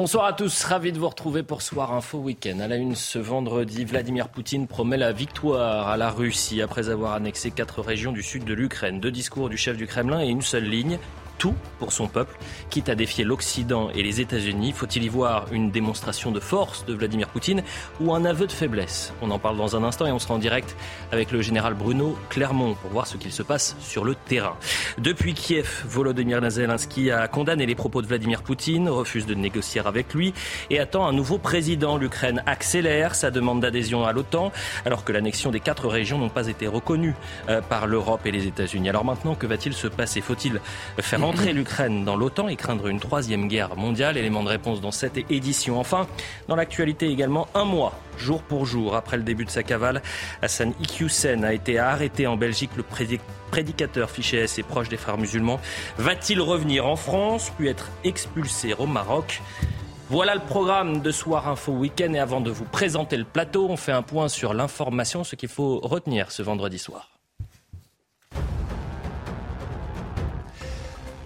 Bonsoir à tous, ravi de vous retrouver pour Soir Info Week-end. À la une ce vendredi, Vladimir Poutine promet la victoire à la Russie après avoir annexé quatre régions du sud de l'Ukraine. Deux discours du chef du Kremlin et une seule ligne tout pour son peuple, quitte à défier l'Occident et les États-Unis. Faut-il y voir une démonstration de force de Vladimir Poutine ou un aveu de faiblesse? On en parle dans un instant et on sera en direct avec le général Bruno Clermont pour voir ce qu'il se passe sur le terrain. Depuis Kiev, Volodymyr Zelensky a condamné les propos de Vladimir Poutine, refuse de négocier avec lui et attend un nouveau président. L'Ukraine accélère sa demande d'adhésion à l'OTAN alors que l'annexion des quatre régions n'ont pas été reconnues euh, par l'Europe et les États-Unis. Alors maintenant, que va-t-il se passer? Faut-il faire entrer l'Ukraine dans l'OTAN et craindre une troisième guerre mondiale Élément de réponse dans cette édition. Enfin, dans l'actualité également, un mois, jour pour jour, après le début de sa cavale, Hassan Iqiyoussen a été arrêté en Belgique. Le prédicateur fiché S et proche des frères musulmans va-t-il revenir en France, puis être expulsé au Maroc? Voilà le programme de Soir Info Week-end. Et avant de vous présenter le plateau, on fait un point sur l'information, ce qu'il faut retenir ce vendredi soir.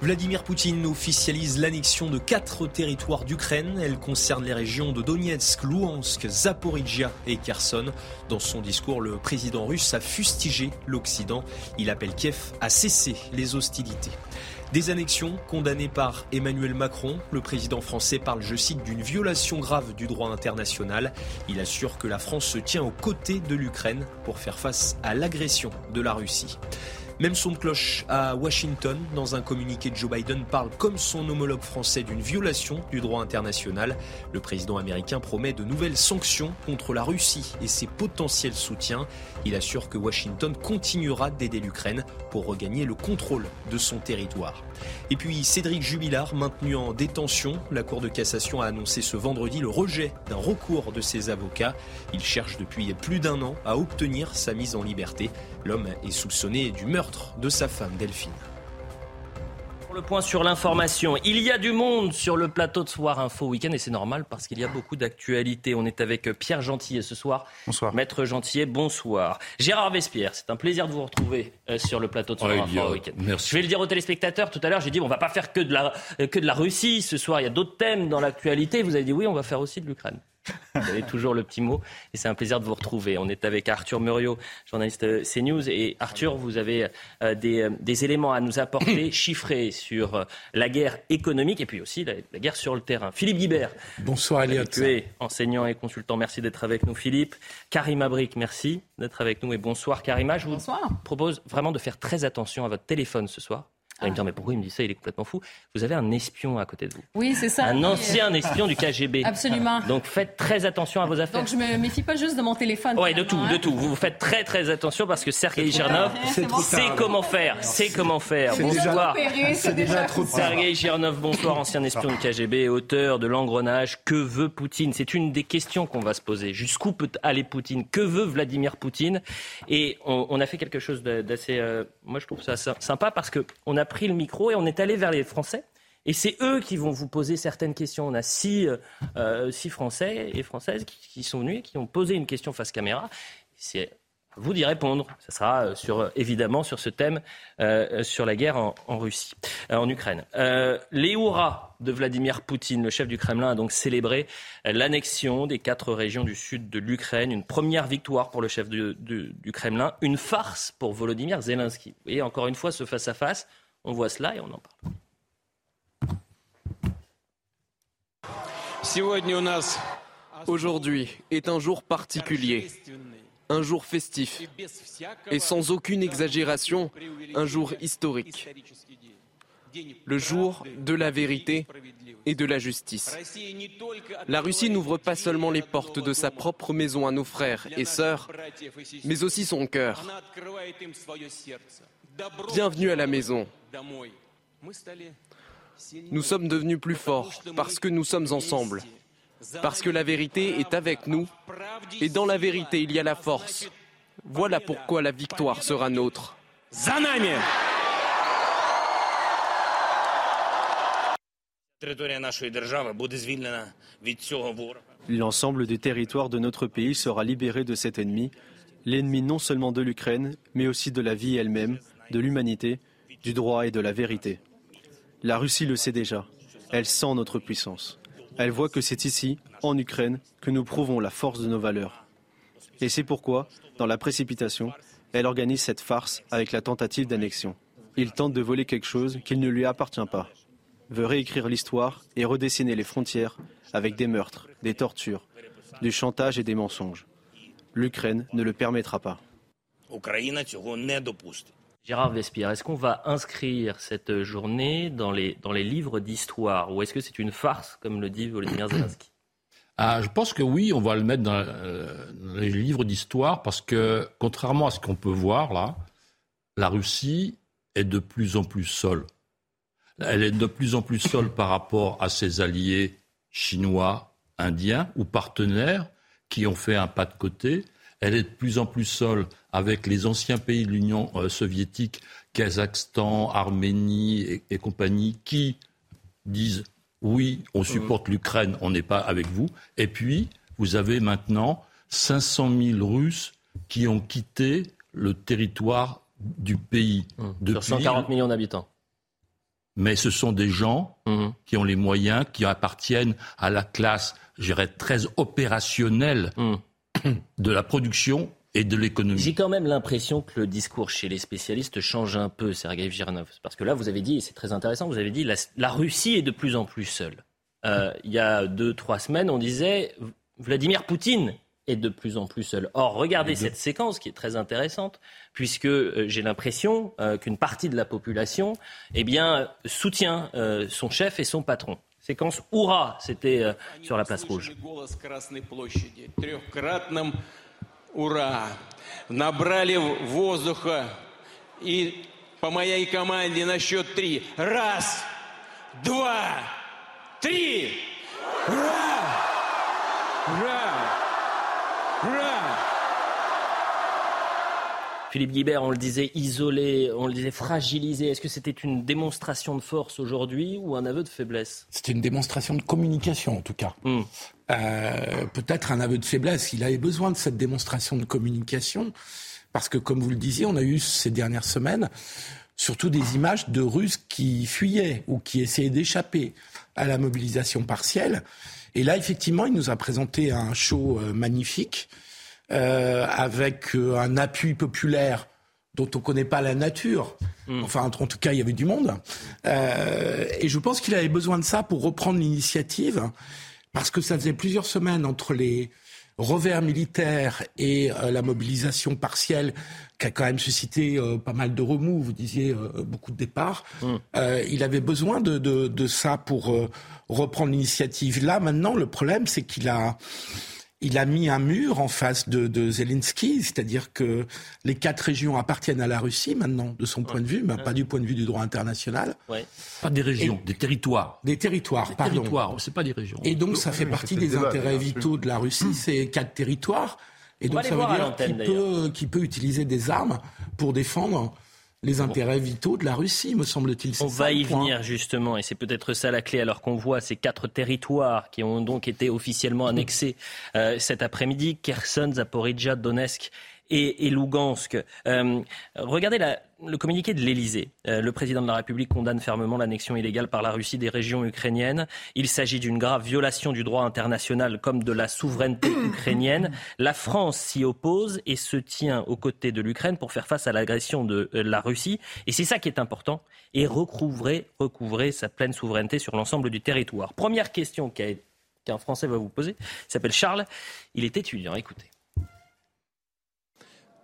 Vladimir Poutine officialise l'annexion de quatre territoires d'Ukraine. Elle concerne les régions de Donetsk, Louhansk, Zaporizhia et Kherson. Dans son discours, le président russe a fustigé l'Occident. Il appelle Kiev à cesser les hostilités. Des annexions condamnées par Emmanuel Macron. Le président français parle, je cite, d'une violation grave du droit international. Il assure que la France se tient aux côtés de l'Ukraine pour faire face à l'agression de la Russie. Même son cloche à Washington. Dans un communiqué, Joe Biden parle comme son homologue français d'une violation du droit international. Le président américain promet de nouvelles sanctions contre la Russie et ses potentiels soutiens. Il assure que Washington continuera d'aider l'Ukraine pour regagner le contrôle de son territoire. Et puis Cédric Jubilard, maintenu en détention, la Cour de cassation a annoncé ce vendredi le rejet d'un recours de ses avocats. Il cherche depuis plus d'un an à obtenir sa mise en liberté. L'homme est soupçonné du meurtre de sa femme Delphine le point sur l'information. Il y a du monde sur le plateau de Soir Info Week-end et c'est normal parce qu'il y a beaucoup d'actualités. On est avec Pierre Gentillet ce soir. Bonsoir. Maître Gentillet, bonsoir. Gérard Vespierre, c'est un plaisir de vous retrouver euh, sur le plateau de Soir Info Week-end. Merci. Je vais le dire aux téléspectateurs. Tout à l'heure, j'ai dit on va pas faire que de la, que de la Russie ce soir. Il y a d'autres thèmes dans l'actualité. Vous avez dit oui, on va faire aussi de l'Ukraine. Vous avez toujours le petit mot et c'est un plaisir de vous retrouver. On est avec Arthur Muriot, journaliste euh, CNews. Et Arthur, vous avez euh, euh, des, éléments à nous apporter, chiffrés sur la guerre économique et puis aussi la, guerre sur le terrain. Philippe Guibert. Bonsoir Elliot. Tu es enseignant et consultant. Merci d'être avec nous Philippe. Karima Brick, merci d'être avec nous et bonsoir Karima. Je vous propose vraiment de faire très attention à votre téléphone ce soir. Il me dit, mais pourquoi il me dit ça Il est complètement fou. Vous avez un espion à côté de vous. Oui, c'est ça. Un ancien espion du KGB. Absolument. Donc faites très attention à vos affaires. Donc je me méfie pas juste de mon téléphone. Oui, de tout, de hein. tout. Vous faites très très attention parce que Sergei Girnov sait comment faire. C'est comment faire. Bonsoir. C'est déjà trop Sergei Girnov, bonsoir, ancien espion du KGB, auteur de l'engrenage. Que veut Poutine? C'est une des questions qu'on va se poser. Jusqu'où peut aller Poutine? Que veut Vladimir Poutine? Et on, a fait quelque chose d'assez, euh, moi je trouve ça sympa parce que on a pris le micro et on est allé vers les Français. Et c'est eux qui vont vous poser certaines questions. On a six, euh, six Français et Françaises qui, sont venus et qui ont posé une question face caméra. C'est à vous d'y répondre. Ce sera euh, sur, évidemment sur ce thème, euh, sur la guerre en, Russie, en Ukraine. les hurrahs de Vladimir Poutine, le chef du Kremlin, a donc célébré l'annexion des quatre régions du sud de l'Ukraine. Une première victoire pour le chef du Kremlin, une farce pour Volodymyr Zelensky. Vous voyez, encore une fois, ce face-à-face. On voit cela et on en parle. Aujourd'hui est un jour particulier, un jour festif et sans aucune exagération, un jour historique. Le jour de la vérité et de la justice. La Russie n'ouvre pas seulement les portes de sa propre maison à nos frères et sœurs, mais aussi son cœur. Bienvenue à la maison. Nous sommes devenus plus forts parce que nous sommes ensemble, parce que la vérité est avec nous, et dans la vérité il y a la force. Voilà pourquoi la victoire sera nôtre. L'ensemble du territoire de notre pays sera libéré de cet ennemi, l'ennemi non seulement de l'Ukraine, mais aussi de la vie elle-même, de l'humanité, du droit et de la vérité. La Russie le sait déjà. Elle sent notre puissance. Elle voit que c'est ici, en Ukraine, que nous prouvons la force de nos valeurs. Et c'est pourquoi, dans la précipitation, elle organise cette farce avec la tentative d'annexion. Il tente de voler quelque chose qui ne lui appartient pas veut réécrire l'histoire et redessiner les frontières avec des meurtres, des tortures, du chantage et des mensonges. L'Ukraine ne le permettra pas. Gérard Vespierre, est-ce qu'on va inscrire cette journée dans les, dans les livres d'histoire ou est-ce que c'est une farce, comme le dit Volodymyr Zelensky ah, je pense que oui, on va le mettre euh, dans les livres d'histoire parce que, contrairement à ce qu'on peut voir là, la Russie est de plus en plus seule. Elle est de plus en plus seule par rapport à ses alliés chinois, indiens ou partenaires qui ont fait un pas de côté. Elle est de plus en plus seule avec les anciens pays de l'Union euh, soviétique, Kazakhstan, Arménie et, compagnie, qui disent oui, on supporte l'Ukraine, on n'est pas avec vous. Et puis, vous avez maintenant 500 000 Russes qui ont quitté le territoire du pays. Mmh. Sur 140 millions d'habitants mais ce sont des gens mhm. qui ont les moyens, qui appartiennent à la classe, je dirais, très opérationnelle mhm. De la production et de l'économie. J'ai quand même l'impression que le discours chez les spécialistes change un peu, Sergei Girnov. Parce que là, vous avez dit, et c'est très intéressant, vous avez dit, la, la Russie est de plus en plus seule. Euh, il y a deux, trois semaines, on disait, Vladimir Poutine est de plus en plus seul. Or, regardez cette séquence qui est très intéressante, puisque euh, j'ai l'impression euh, qu'une partie de la population eh bien, soutient euh, son chef et son patron. Séquence Hurrah, c'était sur la place rouge. Набрали воздуха и по моей команде на счет три. Раз, два, три. Ура! Ура! Philippe Guibert, on le disait isolé, on le disait fragilisé. Est-ce que c'était une démonstration de force aujourd'hui ou un aveu de faiblesse? C'était une démonstration de communication en tout cas. Hmm. Euh, peut-être un aveu de faiblesse. Il avait besoin de cette démonstration de communication parce que, comme vous le disiez, on a eu ces dernières semaines surtout des images de Russes qui fuyaient ou qui essayaient d'échapper à la mobilisation partielle. Et là, effectivement, il nous a présenté un show euh, magnifique euh, avec euh, un appui populaire dont on ne connaît pas la nature. Hmm. Enfin, en tout cas, il y avait du monde. Euh, et je pense qu'il avait besoin de ça pour reprendre l'initiative, parce que ça faisait plusieurs semaines entre les revers militaires et euh, la mobilisation partielle qui a quand même suscité pas mal de remous, vous disiez beaucoup de départs. Hmm. il avait besoin de, de, de ça pour reprendre l'initiative. Là, maintenant, le problème, c'est qu'il a, il a mis un mur en face de, de Zelensky, c'est-à-dire que les quatre régions appartiennent à la Russie maintenant, de son point de vue, mais pas du point de vue du droit international. Pas des régions, des territoires. Des territoires, des pardon. Territoires, c'est pas des régions. Et donc ça fait partie des intérêts vitaux de la Russie, ces quatre territoires. Et donc ça veut dire qu'il peut, qu peut utiliser des armes pour défendre les intérêts vitaux de la Russie, me semble-t-il. On va y venir justement, et c'est peut-être ça la clé, alors qu'on voit ces quatre territoires qui ont donc été officiellement annexés euh, cet après-midi, Kherson, Zaporizhia, Donetsk et, et Lugansk. Euh, regardez le communiqué de l'Elysée. Euh, le président de la République condamne fermement l'annexion illégale par la Russie des régions ukrainiennes. Il s'agit d'une grave violation du droit international comme de la souveraineté ukrainienne. La France s'y oppose et se tient aux côtés de l'Ukraine pour faire face à l'agression de euh, la Russie. Et c'est ça qui est important. Et recouvrer, recouvrer sa pleine souveraineté sur l'ensemble du territoire. Première question qu'un Français va vous poser. Il s'appelle Charles. Il est étudiant. Écoutez.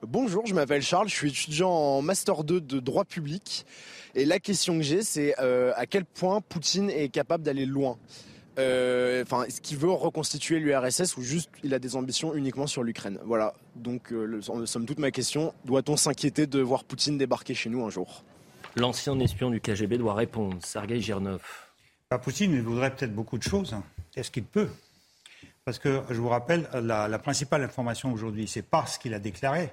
Bonjour, je m'appelle Charles, je suis étudiant en Master 2 de droit public. Et la question que j'ai, c'est euh, à quel point Poutine est capable d'aller loin? Euh, Enfin, est-ce qu'il veut reconstituer l'URSS ou juste il a des ambitions uniquement sur l'Ukraine? Voilà, donc euh, le, somme toute ma question, doit-on s'inquiéter de voir Poutine débarquer chez nous un jour? L'ancien espion du KGB doit répondre. Sergei Girnov. Bah, Poutine il voudrait peut-être beaucoup de choses. Est-ce qu'il peut? Parce que je vous rappelle, la, principale information aujourd'hui, c'est pas ce qu'il a déclaré,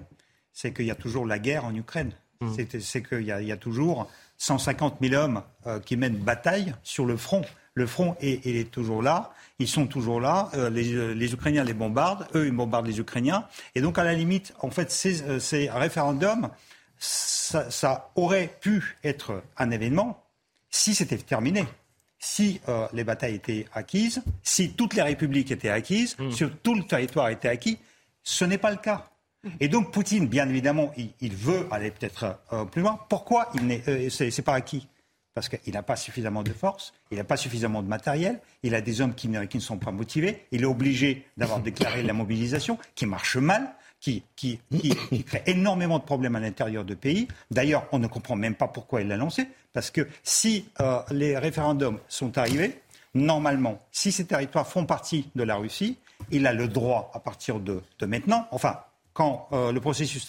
c'est qu'il y a toujours la guerre en Ukraine. Mmh. C'est qu'il y, a toujours 150 000 hommes euh, qui mènent bataille sur le front. Le front est, est toujours là. Ils sont toujours là. Euh, les, les, Ukrainiens les bombardent. Eux, ils bombardent les Ukrainiens. Et donc, à la limite, en fait, ces, euh, ces référendums, ça, ça, aurait pu être un événement si c'était terminé si euh, les batailles étaient acquises, si toutes les républiques étaient acquises, hmm. si tout le territoire était acquis, ce n'est pas le cas. Et donc Poutine, bien évidemment, il, veut aller peut-être euh, plus loin. Pourquoi il n'est, euh, c'est, pas acquis Parce qu'il n'a pas suffisamment de force, il n'a pas suffisamment de matériel, il a des hommes qui, ne sont pas motivés, il est obligé d'avoir déclaré la mobilisation, qui marche mal qui, qui, crée énormément de problèmes à l'intérieur du pays. D'ailleurs, on ne comprend même pas pourquoi il l'a lancé, parce que si euh, les référendums sont arrivés, normalement, si ces territoires font partie de la Russie, il a le droit, à partir de maintenant, enfin, quand euh, le processus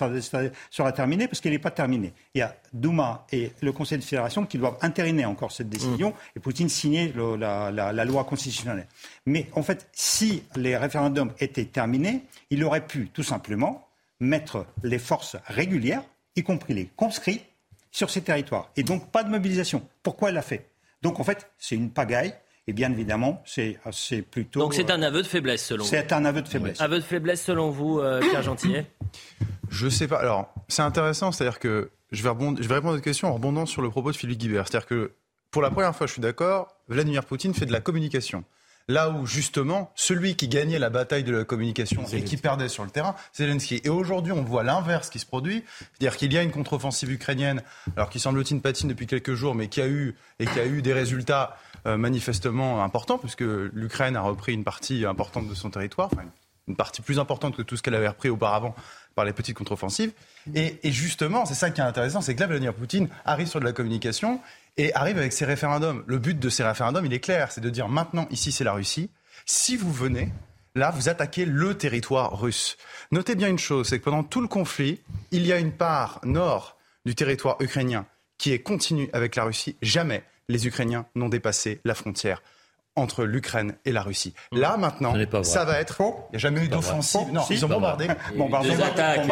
sera terminé, parce qu'il n'est pas terminé. Il y a Douma et le Conseil de fédération qui doivent interiner encore cette décision, mmh. et Poutine signer la, loi constitutionnelle. Mais en fait, si les référendums étaient terminés, il aurait pu tout simplement mettre les forces régulières, y compris les conscrits, sur ces territoires. Et donc pas de mobilisation. Pourquoi elle l'a fait? Donc en fait, c'est une pagaille. Et bien évidemment, c'est plutôt. Donc c'est un aveu de faiblesse selon vous C'est un aveu de faiblesse. Aveu de faiblesse selon vous, euh, Pierre Gentillet Je sais pas. Alors, c'est intéressant, c'est-à-dire que je vais, je vais répondre à votre question en rebondant sur le propos de Philippe Guibert. C'est-à-dire que pour la première fois, je suis d'accord, Vladimir Poutine fait de la communication. Là où justement, celui qui gagnait la bataille de la communication et qui perdait sur le terrain, c'est Zelensky. Et aujourd'hui, on voit l'inverse qui se produit, c'est-à-dire qu'il y a une contre-offensive ukrainienne, alors qui semble-t-il patine depuis quelques jours, mais qui a eu et qui a eu des résultats euh, manifestement importants, puisque l'Ukraine a repris une partie importante de son territoire, enfin, une partie plus importante que tout ce qu'elle avait repris auparavant par les petites contre-offensives. Et, et, justement, c'est ça qui est intéressant, c'est que là, Vladimir Poutine arrive sur de la communication et arrive avec ses référendums. Le but de ces référendums, il est clair, c'est de dire maintenant, ici, c'est la Russie. Si vous venez, là, vous attaquez le territoire russe. Notez bien une chose, c'est que pendant tout le conflit, il y a une part nord du territoire ukrainien qui est continue avec la Russie. Jamais les Ukrainiens n'ont dépassé la frontière entre l'Ukraine et la Russie. Mmh. Là, maintenant, ça va être. Il n'y a jamais eu d'offensive. Non, ils ont bombardé. bombardé. Attaques,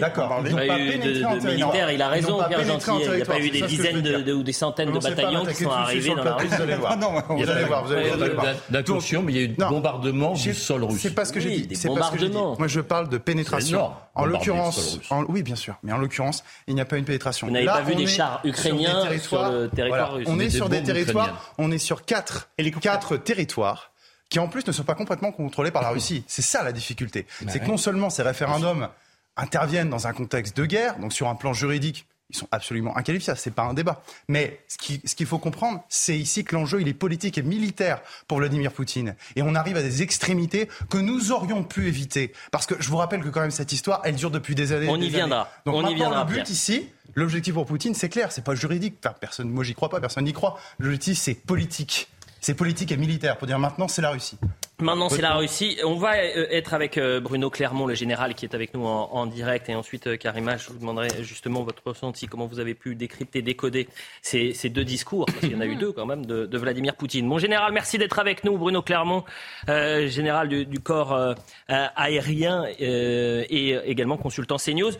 D'accord. Il n'y a pas eu de, militaires. Il a raison, Pierre Gentil. Il n'y a pas eu des dizaines ou des centaines de bataillons qui sont arrivés dans la Russie. Vous allez voir. Vous allez voir. Vous allez voir. D'incursion, mais il y a eu des bombardements du sol russe. C'est pas ce que j'ai dit. C'est pas ce que j'ai dit. Moi, je parle de pénétration. En l'occurrence, oui, bien sûr. Mais en l'occurrence, il n'y a pas une pénétration. Vous n'avez pas vu des chars ukrainiens sur le territoire russe. On est sur des territoires. On est sur quatre quatre territoires qui en plus ne sont pas complètement contrôlés par la Russie. C'est ça la difficulté. Bah c'est que non seulement ces référendums interviennent dans un contexte de guerre, donc sur un plan juridique, ils sont absolument inqualifiables, c'est pas un débat. Mais ce qu'il ce faut comprendre, c'est ici que l'enjeu il est politique et militaire pour Vladimir Poutine. Et on arrive à des extrémités que nous aurions pu éviter. Parce que je vous rappelle que quand même cette histoire, elle dure depuis des années. On y viendra. Donc on y viendra. Le but ici, l'objectif pour Poutine, c'est clair, c'est pas juridique. Enfin, personne, moi j'y crois pas, personne n'y croit. L'objectif c'est politique c'est politique et militaire pour dire maintenant c'est la Russie. Maintenant, c'est la Russie. On va euh, être avec euh, Bruno Clermont, le général, qui est avec nous en, direct. Et ensuite, euh, Karima, je vous demanderai justement votre ressenti, comment vous avez pu décrypter, décoder ces, deux discours, parce qu'il y en a eu deux quand même, de, Vladimir Poutine. Mon général, merci d'être avec nous. Bruno Clermont, général du, du corps aérien et également consultant CNews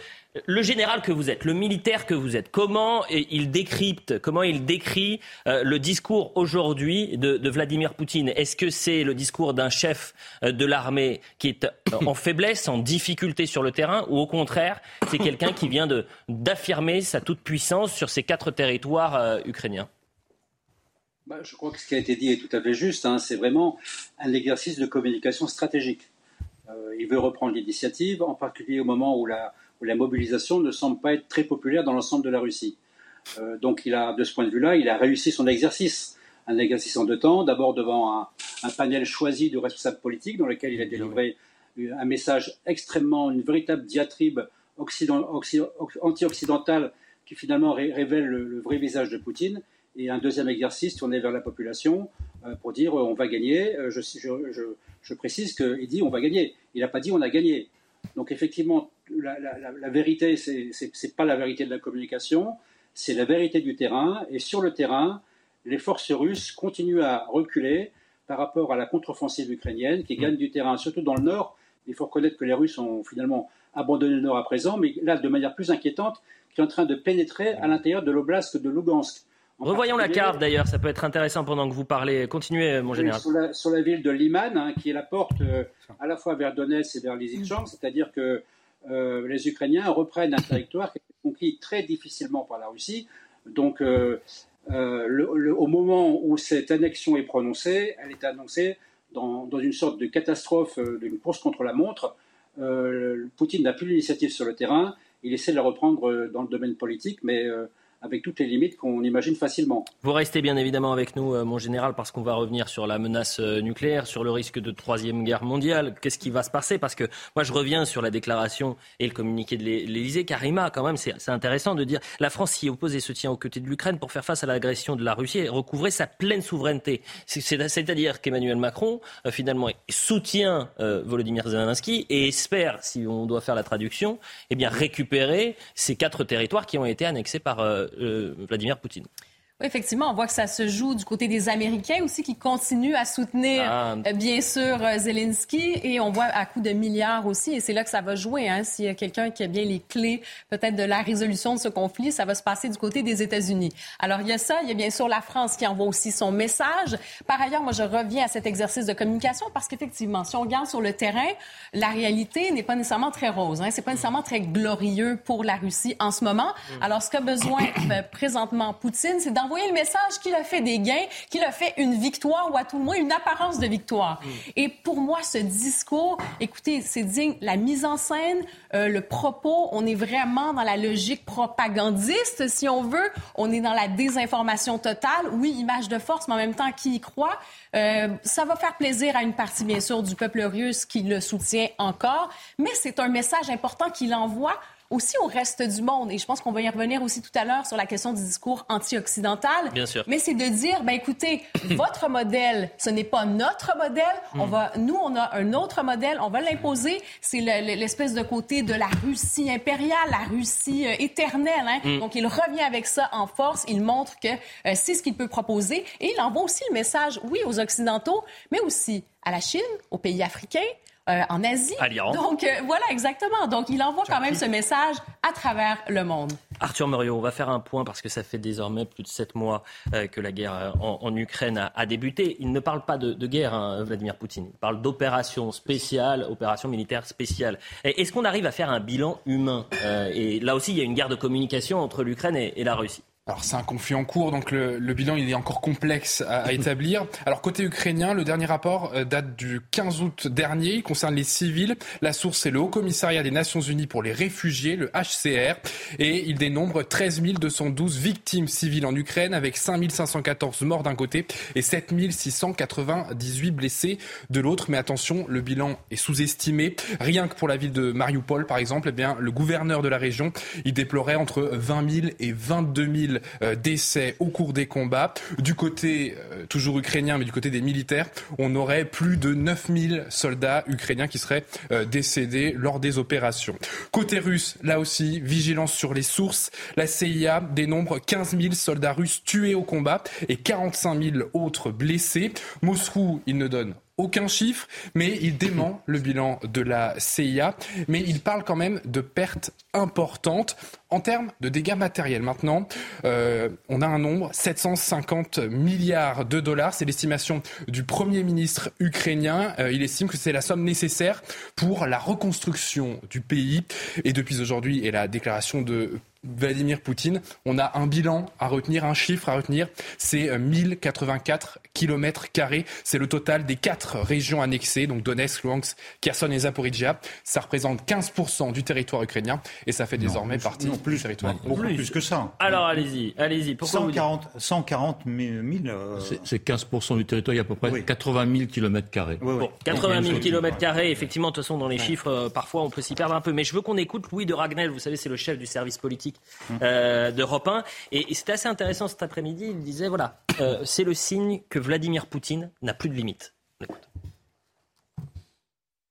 le général que vous êtes, le militaire que vous êtes, comment il décrypte, comment il décrit euh, le discours aujourd'hui de, Vladimir Poutine? Est-ce que c'est le discours d'un chef euh, de l'armée qui est euh, en faiblesse, en difficulté sur le terrain, ou au contraire, c'est quelqu'un qui vient d'affirmer sa toute-puissance sur ces quatre territoires ukrainiens? Bah, Je crois que ce qui a été dit est tout à fait juste. Hein. C'est vraiment un exercice de communication stratégique. il veut reprendre l'initiative, en particulier au moment où la la mobilisation ne semble pas être très populaire dans l'ensemble de la Russie. Euh, donc, il a, de ce point de vue-là, il a réussi son exercice. Un exercice en deux temps, d'abord devant un, panel choisi de responsables politiques dans lequel il a délivré un message extrêmement, une véritable diatribe anti-occidentale qui finalement révèle le, vrai visage de Poutine, et un deuxième exercice tourné vers la population euh, pour dire euh, on va gagner. Je, je, je précise qu'il dit on va gagner. Il n'a pas dit on a gagné. Donc effectivement, la, vérité, ce n'est pas la vérité de la communication, c'est la vérité du terrain. Et sur le terrain, les forces russes continuent à reculer par rapport à la contre-offensive ukrainienne qui gagne du terrain, surtout dans le nord. Il faut reconnaître que les Russes ont finalement abandonné le nord à présent, mais là, de manière plus inquiétante, qui est en train de pénétrer à l'intérieur de l'oblast de Lugansk. Revoyons la carte d'ailleurs, ça peut être intéressant pendant que vous parlez. Continuez, mon général. sur, la, ville de Liman, hein, qui est la porte euh, à la fois vers Donetsk et vers Lysychansk, c'est-à-dire que euh, les Ukrainiens reprennent un territoire qui a été conquis très difficilement par la Russie. Donc, euh, au moment où cette annexion est prononcée, elle est annoncée dans, dans une sorte de catastrophe, d'une course contre la montre. Poutine n'a plus l'initiative sur le terrain. Il essaie de la reprendre dans le domaine politique, mais avec toutes les limites qu'on imagine facilement. Vous restez bien évidemment avec nous, euh, mon général, parce qu'on va revenir sur la menace euh, nucléaire, sur le risque de troisième guerre mondiale. Qu'est-ce qui va se passer? Parce que moi, je reviens sur la déclaration et le communiqué de l'Élysée. Karima, quand même, c'est intéressant de dire la France s'y oppose et se tient aux côtés de l'Ukraine pour faire face à l'agression de la Russie et recouvrer sa pleine souveraineté. C'est-à-dire qu'Emmanuel Macron, euh, finalement, soutient Volodymyr Zelensky et espère, si on doit faire la traduction, eh bien, récupérer ces quatre territoires qui ont été annexés par Vladimir Poutine effectivement, on voit que ça se joue du côté des Américains aussi qui continuent à soutenir, ah. euh, bien sûr, euh, Zelensky. Et on voit à coup de milliards aussi. Et c'est là que ça va jouer. Hein. S'il y a quelqu'un qui a bien les clés peut-être de la résolution de ce conflit, ça va se passer du côté des États-Unis. Alors, il y a ça. Il y a bien sûr la France qui envoie aussi son message. Par ailleurs, moi, je reviens à cet exercice de communication parce qu'effectivement, si on regarde sur le terrain, la réalité n'est pas nécessairement très rose. Hein. C'est pas nécessairement très glorieux pour la Russie en ce moment. Mm. Alors, ce qu'a besoin euh, présentement Poutine, c'est d'envoyer envoyer le message qu'il a fait des gains, qu'il a fait une victoire ou à tout le moins une apparence de victoire. Mm. Et pour moi, ce discours, écoutez, c'est digne la mise en scène, euh, le propos. On est vraiment dans la logique propagandiste, si on veut. On est dans la désinformation totale. Oui, image de force, mais en même temps, qui y croit? Euh, ça va faire plaisir à une partie, bien sûr, du peuple russe qui le soutient encore, mais c'est un message important qu'il envoie aussi au reste du monde. Et je pense qu'on va y revenir aussi tout à l'heure sur la question du discours anti-occidental. Bien sûr. Mais c'est de dire, ben écoutez, votre modèle, ce n'est pas notre modèle. On va, nous, on a un autre modèle. On va l'imposer. C'est l'espèce de côté de la Russie impériale, la Russie euh, éternelle. Hein. Mm. Donc, il revient avec ça en force. Il montre que euh, c'est ce qu'il peut proposer. Et il envoie aussi le message, oui, aux Occidentaux, mais aussi à la Chine, aux pays africains, euh, en Asie. Donc euh, voilà, exactement. Donc il envoie quand même ce message à travers le monde. Arthur Muriot, on va faire un point parce que ça fait désormais plus de sept mois euh, que la guerre en, Ukraine a, débuté. Il ne parle pas de, guerre, hein, Vladimir Poutine. Il parle d'opération spéciale, opération militaire spéciale. Est-ce qu'on arrive à faire un bilan humain Et là aussi, il y a une guerre de communication entre l'Ukraine et la Russie? Alors c'est un conflit en cours, donc le, bilan il est encore complexe à, établir. Alors côté ukrainien, le dernier rapport euh, date du 15 août dernier, il concerne les civils. La source c'est le Haut Commissariat des Nations Unies pour les réfugiés, le HCR, et il dénombre 13 212 victimes civiles en Ukraine, avec 5 514 morts d'un côté et 7 698 blessés de l'autre. Mais attention, le bilan est sous-estimé. Rien que pour la ville de Mariupol, par exemple, eh bien le gouverneur de la région, il déplorait entre 20 000 et 22 000 euh, décès au cours des combats. Du côté, euh, toujours ukrainien, mais du côté des militaires, on aurait plus de 9000 soldats ukrainiens qui seraient euh, décédés lors des opérations. Côté russe, là aussi, vigilance sur les sources. La CIA dénombre 15 000 soldats russes tués au combat et 45 000 autres blessés. Moscou, il ne donne aucun chiffre, mais il dément le bilan de la CIA, mais il parle quand même de pertes importantes en termes de dégâts matériels. Maintenant, euh, on a un nombre, 750 milliards de dollars, c'est l'estimation du Premier ministre ukrainien. Euh, il estime que c'est la somme nécessaire pour la reconstruction du pays. Et depuis aujourd'hui et la déclaration de Vladimir Poutine, on a un bilan à retenir, un chiffre à retenir, c'est 1084 km carrés. C'est le total des quatre régions annexées, donc Donetsk, Luhansk, Kherson et Zaporizhia. Ça représente 15% du territoire ukrainien et ça fait désormais partie plus, du territoire. Beaucoup plus. que ça. Alors allez-y, allez-y. 140, 140 000. C'est 15% du territoire, il y a à peu près 80 000 km carrés. 80 000 km carrés, effectivement, de toute façon, dans les chiffres, euh, parfois on peut s'y perdre un peu. Mais je veux qu'on écoute Louis de Ragnel, vous savez, c'est le chef du service politique euh, d'Europe 1. Et, c'était assez intéressant cet après-midi. Il disait voilà, euh, c'est le signe que Vladimir Poutine n'a plus de limites.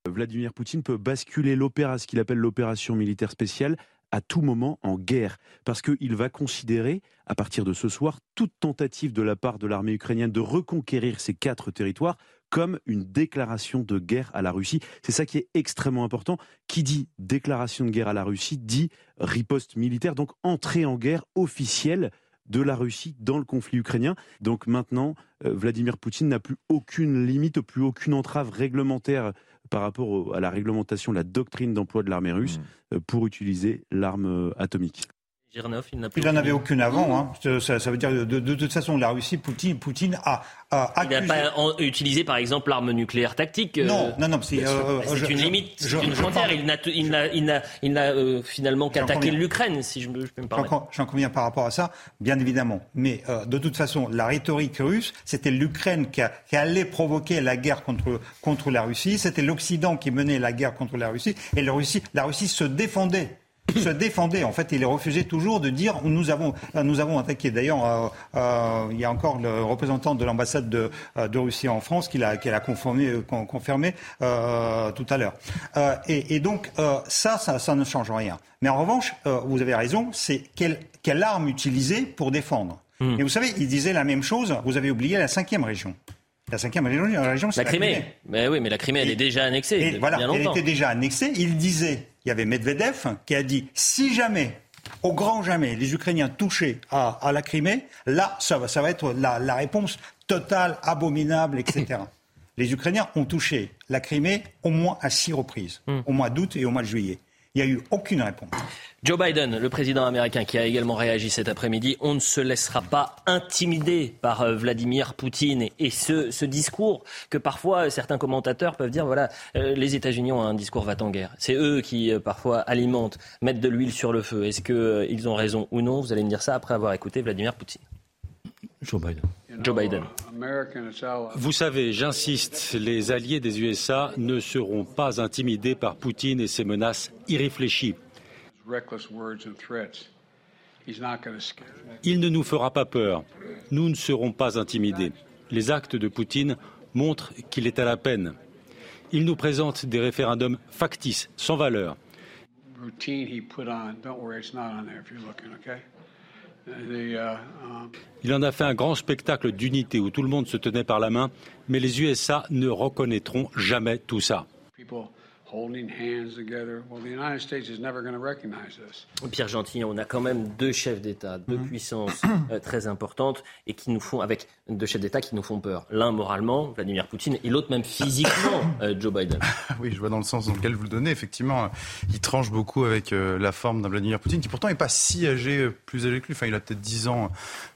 Vladimir Poutine peut basculer l'opération, ce qu'il appelle l'opération militaire spéciale à tout moment en guerre, parce qu'il va considérer, à partir de ce soir, toute tentative de la part de l'armée ukrainienne de reconquérir ces quatre territoires comme une déclaration de guerre à la Russie. C'est ça qui est extrêmement important. Qui dit déclaration de guerre à la Russie dit riposte militaire, donc entrée en guerre officielle de la Russie dans le conflit ukrainien. Donc maintenant, euh, Vladimir Poutine n'a plus aucune limite, plus aucune entrave réglementaire par rapport à la réglementation, la doctrine d'emploi de l'armée russe mmh. euh, pour utiliser l'arme euh, il n'en avait aucune avant. Hein. Ça, veut dire de, de, toute façon, la Russie, Poutine, Poutine a, a Il n'a pas utilisé, par exemple, l'arme nucléaire tactique. Euh, non, non, non. C'est euh, une limite, c'est une frontière. Il n'a euh, finalement qu'attaqué l'Ukraine, si je, peux me permettre. J'en conviens par rapport à ça, bien évidemment. Mais de toute façon, la rhétorique russe, c'était l'Ukraine qui, qui, allait provoquer la guerre contre, contre la Russie. C'était l'Occident qui menait la guerre contre la Russie. Et la Russie, la Russie se défendait se défendait. En fait, il refusait toujours de dire nous avons, nous avons attaqué. D'ailleurs, euh, euh, il y a encore le représentant de l'ambassade de, euh, de, Russie en France qui l'a, l'a confirmé, confirmé tout à l'heure. Et, et, donc, ça, ça, ça, ne change rien. Mais en revanche, vous avez raison, c'est quelle, quelle arme utiliser pour défendre. Hmm. Et vous savez, il disait la même chose. Vous avez oublié la cinquième région. La cinquième région, c'est la, Crimée. Mais oui, mais la Crimée, elle est déjà annexée. Et voilà, elle était déjà annexée. Il disait il y avait Medvedev qui a dit si jamais, au grand jamais, les Ukrainiens touchaient à, la Crimée, là, ça va, ça va être la, la réponse totale, abominable, etc. les Ukrainiens ont touché la Crimée au moins à six reprises, hmm. au mois d'août et au mois de juillet. Il n'y a eu aucune réponse. Joe Biden, le président américain qui a également réagi cet après-midi, on ne se laissera pas intimider par euh, Vladimir Poutine. Et ce, discours que parfois certains commentateurs peuvent dire, voilà, euh, les États-Unis ont un discours va en guerre. C'est eux qui euh, parfois alimentent, mettent de l'huile sur le feu. Est-ce qu'ils ont raison ou non? Vous allez me dire ça après avoir écouté Vladimir Poutine. Joe Biden. Joe Biden. Vous savez, j'insiste, les alliés des USA ne seront pas intimidés par Poutine et ses menaces irréfléchies. Il ne nous fera pas peur. Nous ne serons pas intimidés. Les actes de Poutine montrent qu'il est à la peine. Il nous présente des référendums factices, sans valeur. Il en a fait un grand spectacle d'unité où tout le monde se tenait par la main, mais les USA ne reconnaîtront jamais tout ça. Pierre Gentil, on a quand même deux chefs d'État, deux mhm. puissances euh, très importantes et qui nous font, avec deux chefs d'État qui nous font peur. L'un moralement, Vladimir Poutine, et l'autre même physiquement, euh, Joe Biden. oui, je vois dans le sens dans lequel vous le donnez. Effectivement, il tranche beaucoup avec euh, la forme d'un Vladimir Poutine qui pourtant n'est pas si âgé, plus âgé que lui. Enfin, il a peut-être 10 ans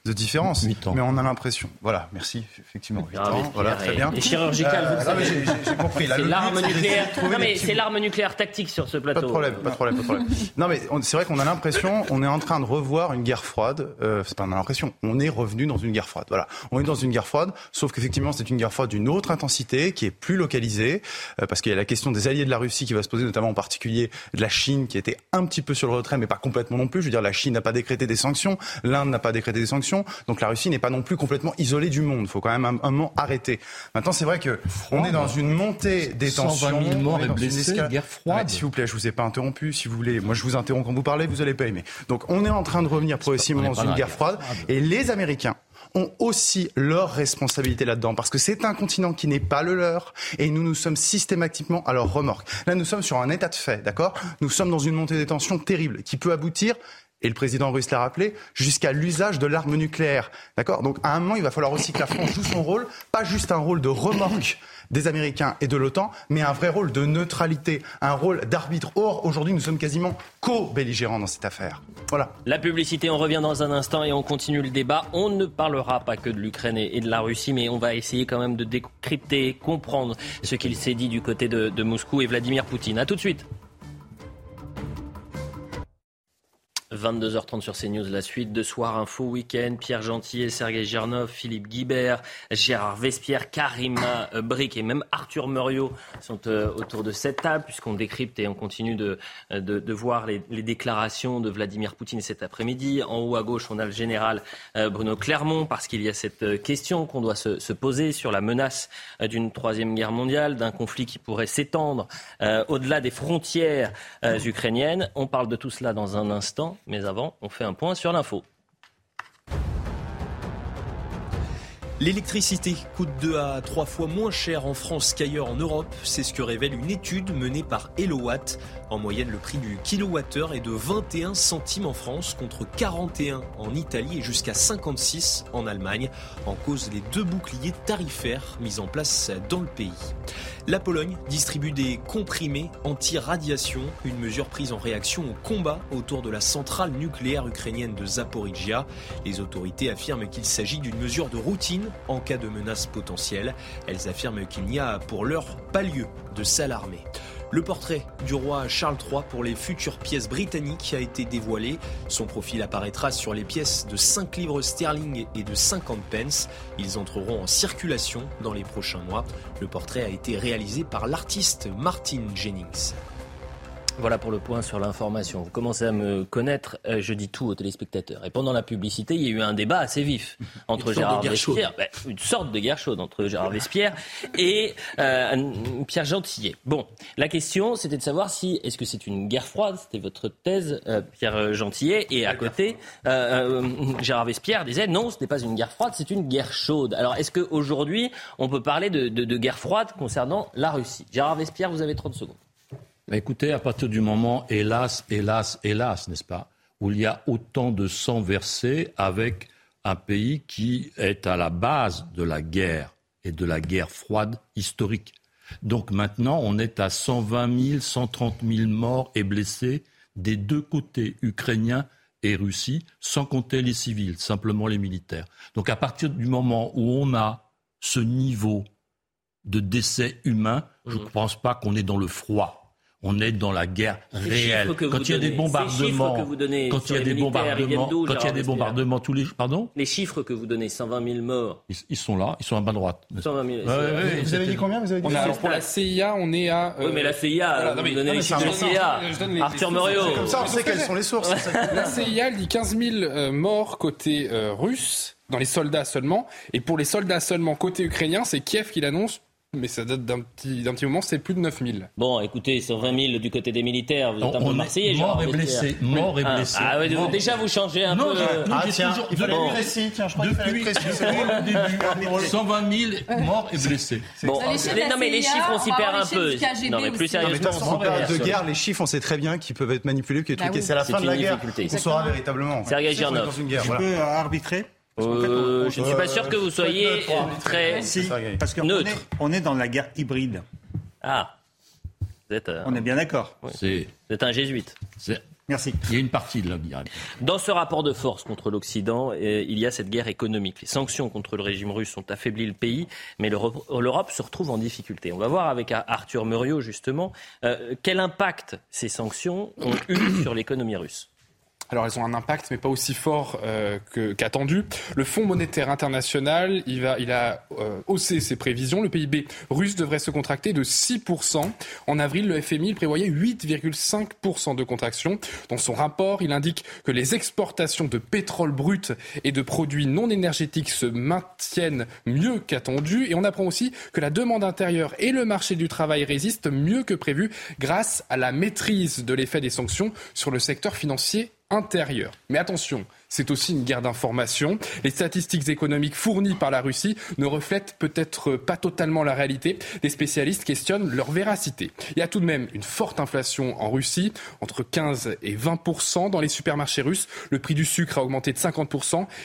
de différence. Mais on a l'impression. Voilà, merci, effectivement. voilà, très bien. Et chirurgical, vous J'ai compris. L'arme nucléaire. Non, mais c'est l'arme nucléaire tactique sur ce plateau. Pas de problème, pas de problème, pas de problème. non, mais c'est vrai qu'on a l'impression, on est en train de revoir une guerre froide. Euh, c'est pas on a l'impression, on est revenu dans une guerre froide. Voilà, on est dans une guerre froide, sauf qu'effectivement c'est une guerre froide d'une autre intensité, qui est plus localisée, euh, parce qu'il y a la question des alliés de la Russie qui va se poser, notamment en particulier de la Chine, qui était un petit peu sur le retrait, mais pas complètement non plus. Je veux dire, la Chine n'a pas décrété des sanctions, l'Inde n'a pas décrété des sanctions, donc la Russie n'est pas non plus complètement isolée du monde. Il faut quand même un, moment arrêter. Maintenant, c'est vrai que on est dans une montée des tensions, 120 000 morts et blessés, guerre froide. S'il vous plaît, je vous ai pas interrompu. Si vous voulez, moi je vous interromps quand vous parlez, vous allez pas aimer. Donc, on est en train de revenir progressivement dans une guerre froide, et les Américains ont aussi leur responsabilité là-dedans, parce que c'est un continent qui n'est pas le leur, et nous nous sommes systématiquement à leur remorque. Là, nous sommes sur un état de fait, d'accord? Nous sommes dans une montée des tensions terrible, qui peut aboutir et le président russe l'a rappelé, jusqu'à l'usage de l'arme nucléaire. D'accord? Donc à un moment, il va falloir aussi que la France joue son rôle, pas juste un rôle de remorque des Américains et de l'OTAN, mais un vrai rôle de neutralité, un rôle d'arbitre. Or, aujourd'hui, nous sommes quasiment co-belligérants dans cette affaire. Voilà. La publicité, on revient dans un instant et on continue le débat. On ne parlera pas que de l'Ukraine et de la Russie, mais on va essayer quand même de décrypter, comprendre ce qu'il s'est dit du côté de, de Moscou et Vladimir Poutine. A tout de suite. 22h30 sur CNews, la suite de Soir Info Week-end. Pierre Gentil, Sergei Girnov, Philippe Guibert, Gérard Vespierre, Karima Brick et même Arthur Muriot sont euh, autour de cette table puisqu'on décrypte et on continue de, de, voir les, déclarations de Vladimir Poutine cet après-midi. En haut à gauche, on a le général euh, Bruno Clermont parce qu'il y a cette euh, question qu'on doit se, poser sur la menace d'une troisième guerre mondiale, d'un conflit qui pourrait s'étendre au-delà des frontières ukrainiennes. On parle de tout cela dans un instant, mais avant, on fait un point sur l'info. L'électricité coûte deux à trois fois moins cher en France qu'ailleurs en Europe. C'est ce que révèle une étude menée par Elowatt. En moyenne, le prix du kilowattheure est de 21 centimes en France contre 41 en Italie et jusqu'à 56 en Allemagne, en cause des deux boucliers tarifaires mis en place dans le pays. La Pologne distribue des comprimés anti-radiation, une mesure prise en réaction au combat autour de la centrale nucléaire ukrainienne de Zaporizhia. Les autorités affirment qu'il s'agit d'une mesure de routine en cas de menace potentielle. Elles affirment qu'il n'y a pour l'heure pas lieu de s'alarmer. Le portrait du roi Charles III pour les futures pièces britanniques a été dévoilé. Son profil apparaîtra sur les pièces de 5 livres sterling et de 50 pence. Ils entreront en circulation dans les prochains mois. Le portrait a été réalisé par l'artiste Martin Jennings. Voilà pour le point sur l'information. Vous commencez à me connaître, euh, je dis tout aux téléspectateurs. Et pendant la publicité, il y a eu un débat assez vif entre Gérard Vespierre, ben, une sorte de guerre chaude entre Gérard Vespierre et euh, Pierre Gentillet. Bon, la question, c'était de savoir si est-ce que c'est une guerre froide, c'était votre thèse, euh, Pierre Gentillet, et à côté, Gérard Vespierre disait non, ce n'est pas une guerre froide, c'est une guerre chaude. Alors, est-ce qu'aujourd'hui, on peut parler de, de guerre froide concernant la Russie? Gérard Vespierre, vous avez 30 secondes. Écoutez, à partir du moment, hélas, hélas, hélas, n'est-ce pas, où il y a autant de sang versé avec un pays qui est à la base de la guerre et de la guerre froide historique. Donc maintenant, on est à 120 000, 130 000 morts et blessés des deux côtés, ukrainiens et Russie, sans compter les civils, simplement les militaires. Donc à partir du moment où on a ce niveau de décès humains, je ne mmh. pense pas qu'on est dans le froid on est dans la guerre réelle. Quand il y a des bombardements, quand il y a des bombardements, quand il y a des bombardements tous les, pardon Les chiffres que vous donnez, 120 000 morts. Ils, sont là, ils sont à bas droite. 120 000. vous avez dit combien Vous avez dit alors pour la CIA, on est à. Oui, mais la CIA, vous donnez les chiffres de la CIA. Arthur Muriot. Comme ça, on sait quelles sont les sources. La CIA, elle dit 15 000 euh, morts côté euh, russe dans les soldats seulement. Et pour les soldats seulement côté ukrainien, c'est Kiev qui l'annonce mais ça date d'un petit, d'un petit moment, c'est plus de 9000. Bon, écoutez, 120 000 du côté des militaires, vous êtes un peu marseillais, Mort et blessé, mort et ah, blessé. Ah, oui, déjà vous changez un non, peu. Non, ah, tiens, toujours, il fallait bon. précis, tiens, je crois depuis, qu'il fallait le début, 120 000 morts et blessés. Bon, non mais les chiffres, on s'y perd un peu. Non mais plus sérieusement, en période de guerre, les chiffres, on sait très bien qu'ils peuvent être manipulés, que bah c'est à la fin de la guerre qu'on saura véritablement. Sergei Girnov. Je peux arbitrer euh, je ne suis pas sûr que vous soyez très si, parce qu'on est, on est dans la guerre hybride. Ah, vous êtes, euh, on est bien d'accord. C'est un jésuite. Merci. Il y a une partie de la guerre. Dans ce rapport de force contre l'Occident, euh, il y a cette guerre économique. Les sanctions contre le régime russe ont affaibli le pays, mais l'Europe se retrouve en difficulté. On va voir avec Arthur Muriot, justement, quel impact ces sanctions ont eu sur l'économie russe. Alors elles ont un impact, mais pas aussi fort euh, qu'attendu. le Fonds monétaire international, il, a euh, haussé ses prévisions. Le PIB russe devrait se contracter de 6%. En avril, le FMI prévoyait 8,5% de contraction. Dans son rapport, il indique que les exportations de pétrole brut et de produits non énergétiques se maintiennent mieux qu'attendu. Et on apprend aussi que la demande intérieure et le marché du travail résistent mieux que prévu grâce à la maîtrise de l'effet des sanctions sur le secteur financier intérieur. Mais attention, c'est aussi une guerre d'information. Les statistiques économiques fournies par la Russie ne reflètent peut-être pas totalement la réalité. Des spécialistes questionnent leur véracité. Il y a tout de même une forte inflation en Russie, entre 15 et 20% dans les supermarchés russes. Le prix du sucre a augmenté de 50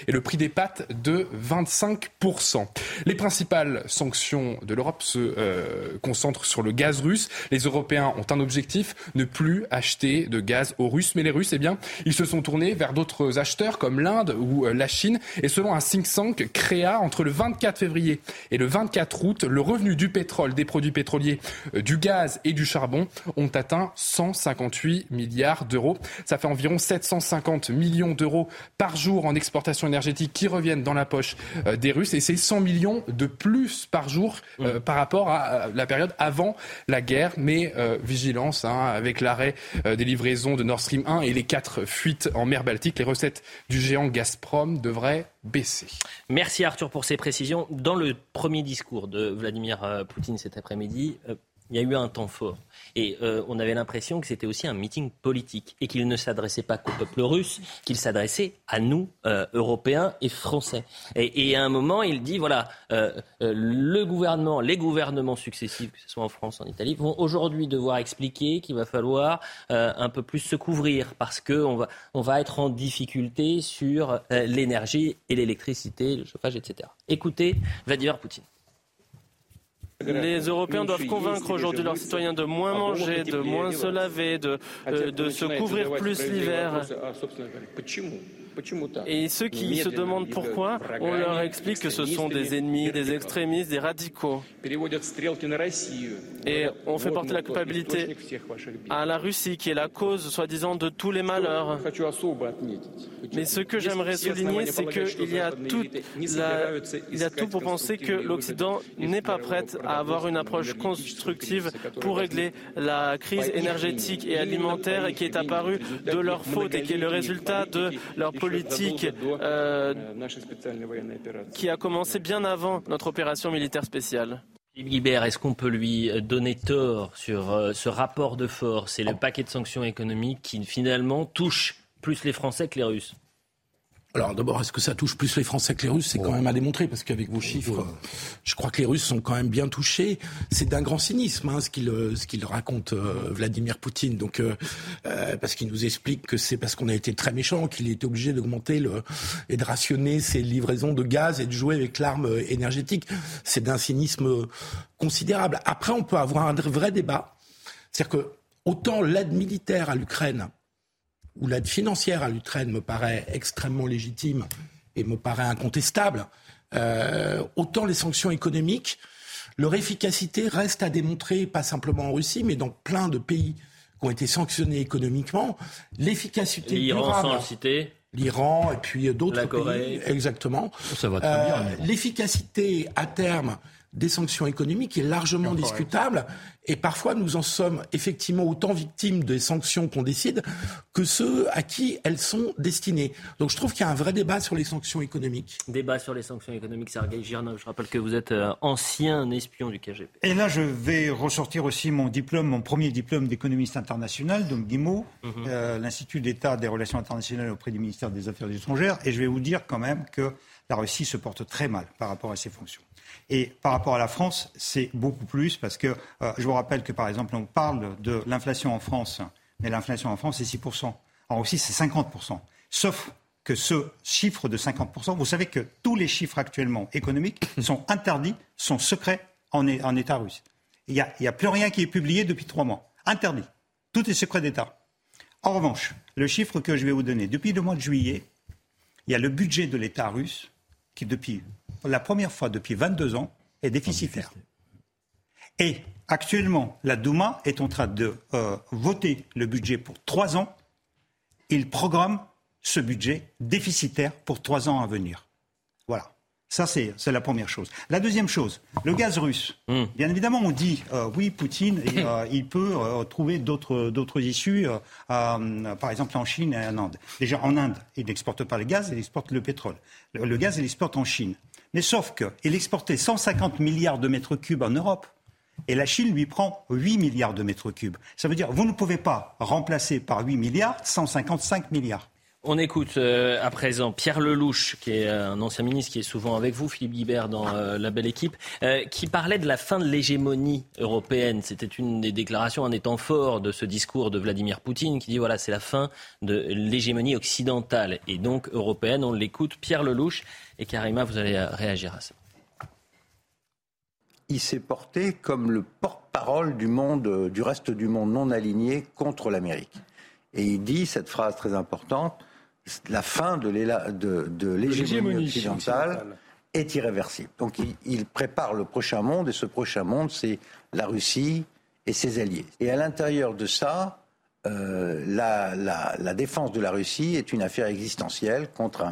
et le prix des pâtes de 25% Les principales sanctions de l'Europe se euh, concentrent sur le gaz russe. Les Européens ont un objectif, ne plus acheter de gaz aux Russes. Mais les Russes, eh bien, ils se sont tournés vers d'autres acheteurs comme l'Inde ou la Chine. Et selon un think tank créa entre le 24 février et le 24 août, le revenu du pétrole, des produits pétroliers, du gaz et du charbon ont atteint 158 milliards d'euros. Ça fait environ 750 millions d'euros par jour en exportation énergétique qui reviennent dans la poche des Russes. Et c'est 100 millions de plus par jour par rapport à la période avant la guerre. Mais vigilance hein, avec l'arrêt des livraisons de Nord Stream 1 et les quatre fuites en mer Baltique, les recettes du géant Gazprom devraient baisser. Merci Arthur pour ces précisions. Dans le premier discours de Vladimir euh, Poutine cet après-midi, euh, il y a eu un temps fort. Et euh, on avait l'impression que c'était aussi un meeting politique et qu'il ne s'adressait pas qu'au peuple russe, qu'il s'adressait à nous, euh, Européens et Français. Et, à un moment, il dit voilà, euh, le gouvernement, les gouvernements successifs, que ce soit en France, en Italie, vont aujourd'hui devoir expliquer qu'il va falloir un peu plus se couvrir parce qu'on va, on va être en difficulté sur l'énergie et l'électricité, le chauffage, etc. Écoutez Vladimir Poutine. Les Européens doivent convaincre aujourd'hui leurs citoyens de moins manger, de moins se laver, de, euh, de se couvrir plus l'hiver. Et ceux qui se demandent pourquoi, on leur explique que ce sont des ennemis, des extrémistes, des radicaux. Et on fait porter la culpabilité à la Russie, qui est la cause, soi-disant, de tous les malheurs. Mais ce que j'aimerais souligner, c'est qu'il y, a tout il y a tout pour penser que l'Occident n'est pas prêt à avoir une approche constructive pour régler la crise énergétique et alimentaire qui est apparue de leur faute et qui est le résultat de leur politique euh, qui a commencé bien avant notre opération militaire spéciale. Guibert, est-ce qu'on peut lui donner tort sur euh, ce rapport de force et le paquet de sanctions économiques qui finalement touche plus les Français que les Russes? Alors d'abord, est-ce que ça touche plus les Français que les Russes? C'est quand même à démontrer, parce qu'avec vos chiffres, je crois que les Russes sont quand même bien touchés. C'est d'un grand cynisme hein, ce qu'il euh, ce qu'il raconte euh, Vladimir Poutine. Donc euh, euh, parce qu'il nous explique que c'est parce qu'on a été très méchant qu'il a été obligé d'augmenter le et de rationner ses livraisons de gaz et de jouer avec l'arme énergétique. C'est d'un cynisme considérable. Après, on peut avoir un vrai débat. C'est-à-dire que autant l'aide militaire à l'Ukraine où l'aide financière à l'Ukraine me paraît extrêmement légitime et me paraît incontestable, euh, autant les sanctions économiques, leur efficacité reste à démontrer, pas simplement en Russie, mais dans plein de pays qui ont été sanctionnés économiquement. L'efficacité L'Iran, sans le citer. L'Iran et puis d'autres pays. Exactement. Ça va très bien. Euh, l'efficacité à terme des sanctions économiques est largement discutable. Et parfois, nous en sommes effectivement autant victimes des sanctions qu'on décide que ceux à qui elles sont destinées. Donc je trouve qu'il y a un vrai débat sur les sanctions économiques. Débat sur les sanctions économiques, Sergei Girnov. Je rappelle que vous êtes euh, ancien espion du KGB. Et là, je vais ressortir aussi mon diplôme, mon premier diplôme d'économiste international, donc d'IMO, mhm. euh, l'Institut d'État des relations internationales auprès du ministère des Affaires étrangères. Et je vais vous dire quand même que la Russie se porte très mal par rapport à ses fonctions. Et par rapport à la France, c'est beaucoup plus parce que euh, je vous rappelle que par exemple, on parle de l'inflation en France, mais l'inflation en France, c'est 6%. En Russie, c'est 50%. Sauf que ce chiffre de 50%, vous savez que tous les chiffres actuellement économiques sont interdits, sont secrets en, en État russe. Il n'y a, a, plus rien qui est publié depuis trois mois. Interdit. Tout est secret d'État. En revanche, le chiffre que je vais vous donner, depuis le mois de juillet, il y a le budget de l'État russe qui, depuis la première fois depuis 22 ans, est déficitaire. Et actuellement, la Douma est en train de euh, voter le budget pour trois ans. Il programme ce budget déficitaire pour trois ans à venir. Voilà. Ça, c'est la première chose. La deuxième chose, le gaz russe. Hmm. Bien évidemment, on dit, euh, oui, Poutine, euh, il peut trouver d'autres issues, par exemple en Chine et en Inde. Déjà, en Inde, il n'exporte pas le gaz, il exporte le pétrole. Le, le gaz, il exporte en Chine. Mais sauf qu'il exportait 150 milliards de mètres cubes en Europe. Et la Chine lui prend 8 milliards de mètres cubes. Ça veut dire vous ne pouvez pas remplacer par 8 milliards 155 milliards. On écoute euh, à présent Pierre Lelouch, qui est euh, un ancien ministre qui est souvent avec vous, Philippe Guibert dans euh, la belle équipe, qui parlait de la fin de l'hégémonie européenne. C'était une des déclarations, un étant fort de ce discours de Vladimir Poutine, qui dit voilà, c'est la fin de l'hégémonie occidentale et donc européenne. On l'écoute, Pierre Lelouch, et Karima, vous allez réagir à ça. Il s'est porté comme le porte-parole du monde, du reste du monde non aligné contre l'Amérique. Et il dit cette phrase très importante la fin de l'hégémonie occidentale est irréversible. Donc il, prépare le prochain monde, et ce prochain monde, c'est la Russie et ses alliés. Et à l'intérieur de ça, euh, la, défense de la Russie est une affaire existentielle contre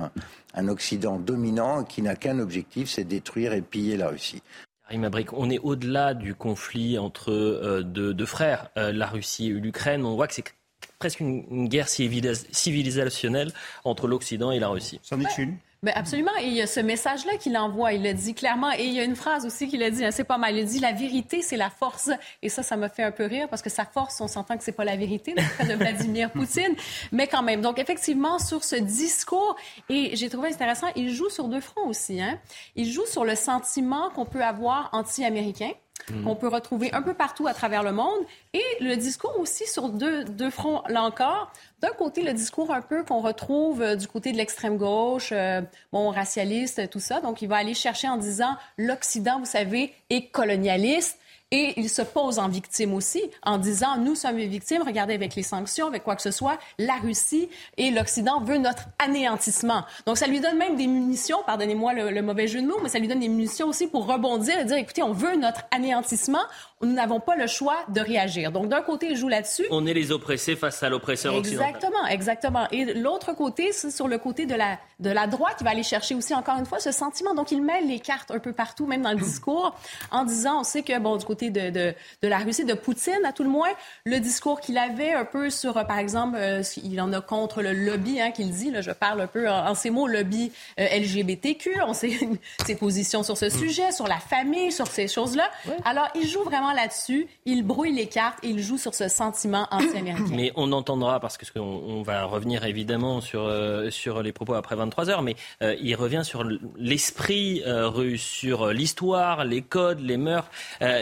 un, Occident dominant qui n'a qu'un objectif, c'est détruire et piller la Russie. on est au-delà du conflit entre euh, deux, frères, euh, la Russie et l'Ukraine. On voit que c'est presque une, guerre civilisationnelle entre l'Occident et la Russie. C'en est une. Ben absolument. Et il y a ce message-là qu'il envoie. Il le dit clairement. Et il y a une phrase aussi qu'il a dit, hein, c'est pas mal. Il dit la vérité, c'est la force. Et ça, ça m'a fait un peu rire parce que sa force, on s'entend que c'est pas la vérité, de Vladimir Poutine. Mais quand même. Donc, effectivement, sur ce discours, et j'ai trouvé intéressant, il joue sur deux fronts aussi. Hein. Il joue sur le sentiment qu'on peut avoir anti-américain Mm. qu'on peut retrouver un peu partout à travers le monde. Et le discours aussi sur deux, deux fronts, là encore. D'un côté, le discours un peu qu'on retrouve euh, du côté de l'extrême gauche, euh, bon, racialiste, tout ça. Donc, il va aller chercher en disant l'Occident, vous savez, est colonialiste. Et il se pose en victime aussi, en disant, nous sommes les victimes, regardez avec les sanctions, avec quoi que ce soit, la Russie et l'Occident veut notre anéantissement. Donc ça lui donne même des munitions, pardonnez-moi le, mauvais jeu de mots, mais ça lui donne des munitions aussi pour rebondir et dire, écoutez, on veut notre anéantissement, nous n'avons pas le choix de réagir. Donc d'un côté, il joue là-dessus. On est les oppressés face à l'oppresseur occidental. Exactement, exactement. Et l'autre côté, c'est sur le côté de la, de la droite, il va aller chercher aussi, encore une fois, ce sentiment. Donc il mêle les cartes un peu partout, même dans le discours, en disant, on sait que, bon, du côté de, de, de, la Russie, de Poutine à tout le moins, le discours qu'il avait un peu sur, euh, par exemple, euh, il en a contre le lobby, hein, qu'il dit, là, je parle un peu en, ces mots, lobby euh, LGBTQ, on sait ses positions sur ce sujet, sur la famille, sur ces choses-là. Alors, il joue vraiment là-dessus, il brouille les cartes et il joue sur ce sentiment anti-américain. Mais on entendra, parce qu'on on va revenir évidemment sur, sur les propos après 23 heures, mais il revient sur l'esprit russe, sur l'histoire, les codes, les mœurs,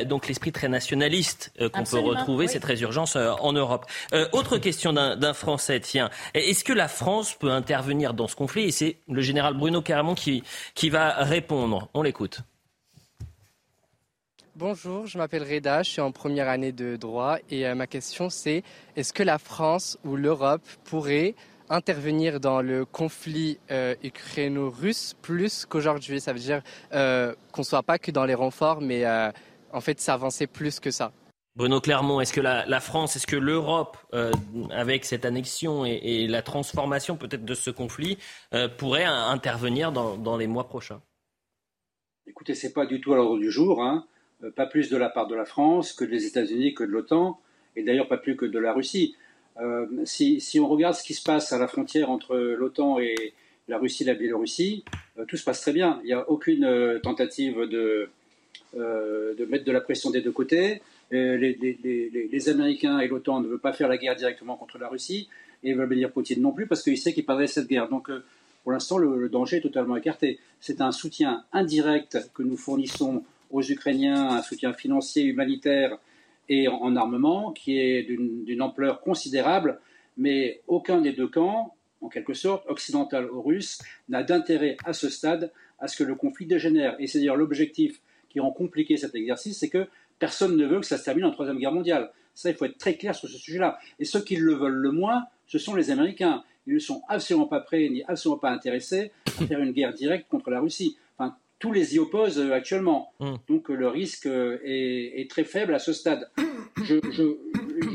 donc l'esprit très nationaliste euh, qu'on peut retrouver, c'est très urgence euh, en Europe. Euh, autre question d'un Français, tiens. Est-ce que la France peut intervenir dans ce conflit? Et c'est le général Bruno Caramon qui, qui va répondre. On l'écoute. Bonjour, je m'appelle Reda, je suis en première année de droit et ma question c'est est-ce que la France ou l'Europe pourrait intervenir dans le conflit ukraino-russe plus qu'aujourd'hui? Ça veut dire qu'on ne soit pas que dans les renforts, mais en fait s'avancer plus que ça. Bruno Clermont, est-ce que la, France, est-ce que l'Europe, euh, avec cette annexion et, la transformation peut-être de ce conflit, euh, pourrait intervenir dans, les mois prochains? Écoutez, ce n'est pas du tout à l'ordre du jour, hein. Euh, pas plus de la part de la France que des États-Unis, que de l'OTAN, et d'ailleurs pas plus que de la Russie. Si, si, on regarde ce qui se passe à la frontière entre l'OTAN et la Russie la Biélorussie, tout se passe très bien. Il n'y a aucune tentative de euh, mettre de la pression des deux côtés. Euh, les, Américains et l'OTAN ne veulent pas faire la guerre directement contre la Russie, et Vladimir Poutine non plus, parce qu'il sait qu'il perdrait cette guerre. Donc, euh, pour l'instant, le, danger est totalement écarté. C'est un soutien indirect que nous fournissons aux Ukrainiens, un soutien financier, humanitaire et en, armement, qui est d'une ampleur considérable, mais aucun des deux camps, en quelque sorte, occidental ou russe, n'a d'intérêt à ce stade à ce que le conflit dégénère. Et c'est dire l'objectif qui rend compliqué cet exercice, c'est que personne ne veut que ça se termine en Troisième Guerre mondiale. Ça, il faut être très clair sur ce sujet-là. Et ceux qui le veulent le moins, ce sont les Américains. Ils ne sont absolument pas prêts ni absolument pas intéressés à faire une guerre directe contre la Russie. Tous les y opposent euh, actuellement. Mm. Donc euh, le risque euh, est, très faible à ce stade.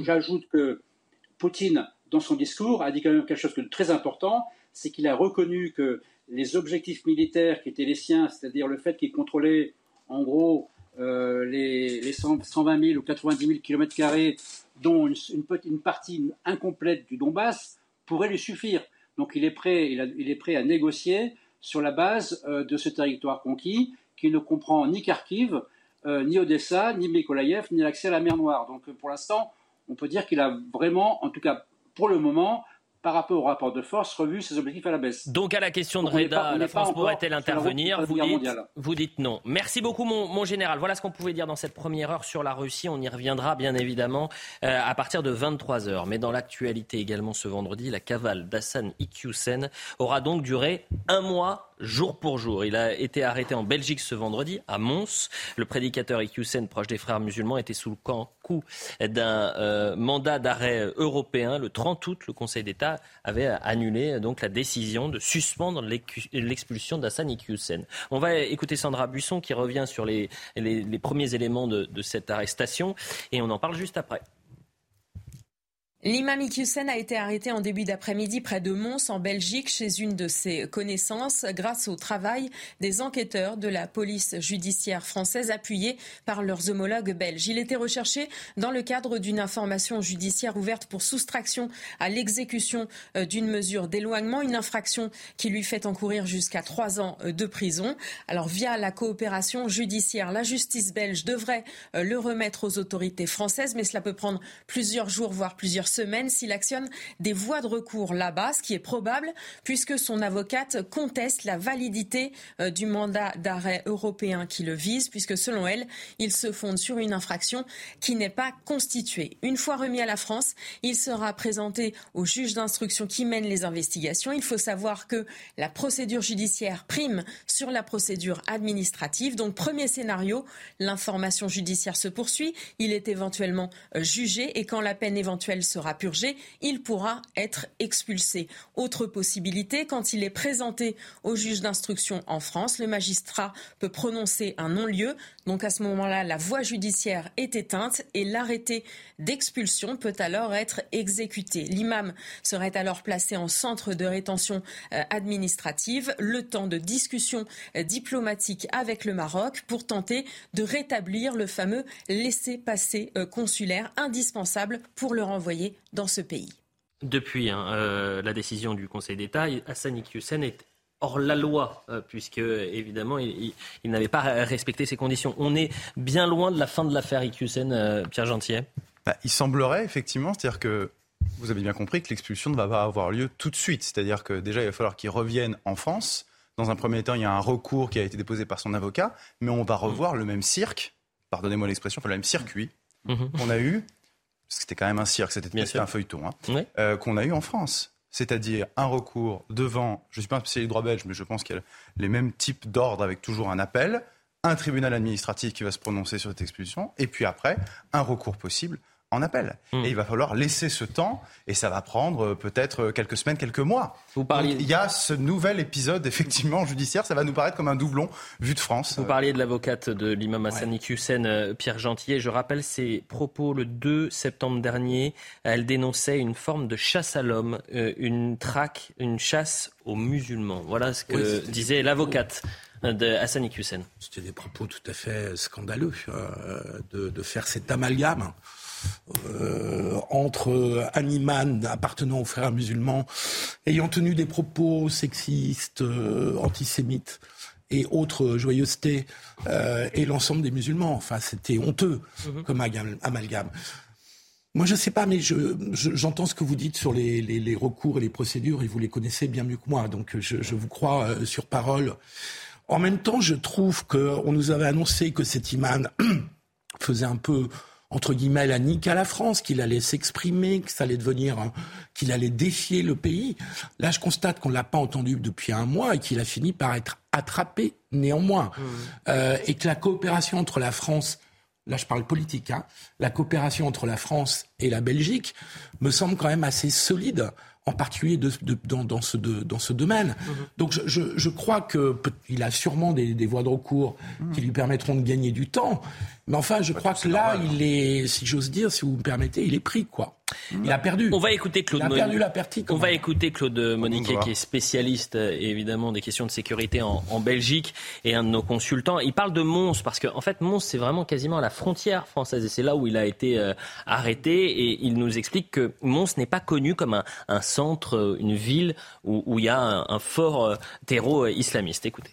J'ajoute que Poutine, dans son discours, a dit quand même quelque chose de très important, c'est qu'il a reconnu que les objectifs militaires qui étaient les siens, c'est-à-dire le fait qu'il contrôlait en gros, euh, les, 120 000 ou 90 000 km, dont une, une, partie incomplète du Donbass, pourrait lui suffire. Donc il est prêt, il, est prêt à négocier sur la base euh, de ce territoire conquis, qui ne comprend ni Kharkiv, euh, ni Odessa, ni Mykolaïev, ni l'accès à la mer Noire. Donc pour l'instant, on peut dire qu'il a vraiment, en tout cas pour le moment, par rapport au rapport de force, revu ses objectifs à la baisse. Donc à la question de Reda, la France pourrait-elle intervenir vous dites, vous dites, non. Merci beaucoup mon, général. Voilà ce qu'on pouvait dire dans cette première heure sur la Russie. On y reviendra bien évidemment euh, à partir de 23h. Mais dans l'actualité également ce vendredi, la cavale d'Hassan Iqiyoussen aura donc duré un mois jour pour jour. Il a été arrêté en Belgique ce vendredi, à Mons. Le prédicateur Iqiyoussen, proche des frères musulmans, était sous le coup d'un euh, mandat d'arrêt européen. Le 30 août, le Conseil d'État avait annulé donc la décision de suspendre l'expulsion d'Hassan Iqiyoussen. On va écouter Sandra Buisson qui revient sur les, premiers éléments de cette arrestation et on en parle juste après. L'imam Iqiyoussen a été arrêté en début d'après-midi près de Mons, en Belgique, chez une de ses connaissances, grâce au travail des enquêteurs de la police judiciaire française, appuyés par leurs homologues belges. Il était recherché dans le cadre d'une information judiciaire ouverte pour soustraction à l'exécution euh, d'une mesure d'éloignement, une infraction qui lui fait encourir jusqu'à trois ans euh, de prison. Alors, via la coopération judiciaire, la justice belge devrait euh, le remettre aux autorités françaises, mais cela peut prendre plusieurs jours, voire plusieurs semaine s'il actionne des voies de recours là-bas, ce qui est probable puisque son avocate conteste la validité euh, du mandat d'arrêt européen qui le vise, puisque selon elle, il se fonde sur une infraction qui n'est pas constituée. Une fois remis à la France, il sera présenté au juge d'instruction qui mène les investigations. Il faut savoir que la procédure judiciaire prime sur la procédure administrative. Donc, premier scénario, l'information judiciaire se poursuit, il est éventuellement euh, jugé et quand la peine éventuelle sera il pourra être expulsé. Autre possibilité, quand il est présenté au juge d'instruction en France, le magistrat peut prononcer un non-lieu. Donc à ce moment-là, la voie judiciaire est éteinte et l'arrêté d'expulsion peut alors être exécuté. L'imam serait alors placé en centre de rétention euh, administrative, le temps de discussion euh, diplomatique avec le Maroc pour tenter de rétablir le fameux laissez-passer euh, consulaire indispensable pour le renvoyer dans ce pays. Depuis hein, euh, la décision du Conseil d'État, Hassan Iqiyoussen est hors la loi, euh, puisque évidemment il, n'avait pas respecté ces conditions. On est bien loin de la fin de l'affaire Iqiyoussen, euh, Pierre Gentier. Bah, il semblerait effectivement, c'est-à-dire que vous avez bien compris que l'expulsion ne va pas avoir lieu tout de suite. C'est-à-dire que déjà il va falloir qu'il revienne en France. Dans un premier temps, il y a un recours qui a été déposé par son avocat, mais on va revoir le même cirque, pardonnez-moi l'expression, le même circuit mhm. qu'on a eu c'était quand même un cirque, c'était un feuilleton, hein, euh, qu'on a eu en France. C'est-à-dire un recours devant, je ne suis pas un spécialiste du droit belge, mais je pense qu'il y a les mêmes types d'ordres avec toujours un appel, un tribunal administratif qui va se prononcer sur cette expulsion, et puis après, un recours possible en appel. Hmm. Et il va falloir laisser ce temps, et ça va prendre euh, peut-être euh, quelques semaines, quelques mois. Vous parliez... il y a ce nouvel épisode, effectivement, judiciaire, ça va nous paraître comme un doublon vu de France. Vous parliez de l'avocate de l'imam Hassan Hussein, euh, Pierre Gentillet. Je rappelle ses propos le 2 septembre dernier. Elle dénonçait une forme de chasse à l'homme, une traque, une chasse aux musulmans. Voilà ce que disait l'avocate de Hassan Hussein. C'était des propos tout à fait scandaleux de, de, faire cet amalgame euh, entre animan appartenant aux frères musulmans, ayant tenu des propos sexistes, euh, antisémites et autres joyeusetés, euh, et l'ensemble des musulmans. Enfin, c'était honteux mhm. comme amalgame. Moi, je ne sais pas, mais j'entends ce que vous dites sur les, recours et les procédures, et vous les connaissez bien mieux que moi, donc je, je vous crois sur parole. En même temps, je trouve qu'on nous avait annoncé que cet imam faisait un peu entre guillemets, la nique à la France, qu'il allait s'exprimer, que ça allait devenir, qu'il allait défier le pays. Là, je constate qu'on ne l'a pas entendu depuis un mois et qu'il a fini par être attrapé néanmoins. Mmh. Euh, et que la coopération entre la France, là je parle politique, hein, la coopération entre la France et la Belgique me semble quand même assez solide en particulier de, dans, dans, ce, dans ce domaine. Mmh. Donc je, je, crois qu'il a sûrement des, des, voies de recours qui lui permettront de gagner du temps, mais enfin, je crois que là, il est, si j'ose dire, si vous me permettez, il est pris, quoi. Il a perdu. On va écouter Claude. Il a perdu la partie. On va écouter Claude Moniquet, qui est spécialiste euh, évidemment des questions de sécurité en, Belgique et un de nos consultants. Il parle de Mons parce qu'en en fait, Mons c'est vraiment quasiment à la frontière française et c'est là où il a été euh, arrêté et il nous explique que Mons n'est pas connu comme un, centre, euh, une ville où, il y a un, un fort terreau islamiste. Écoutez.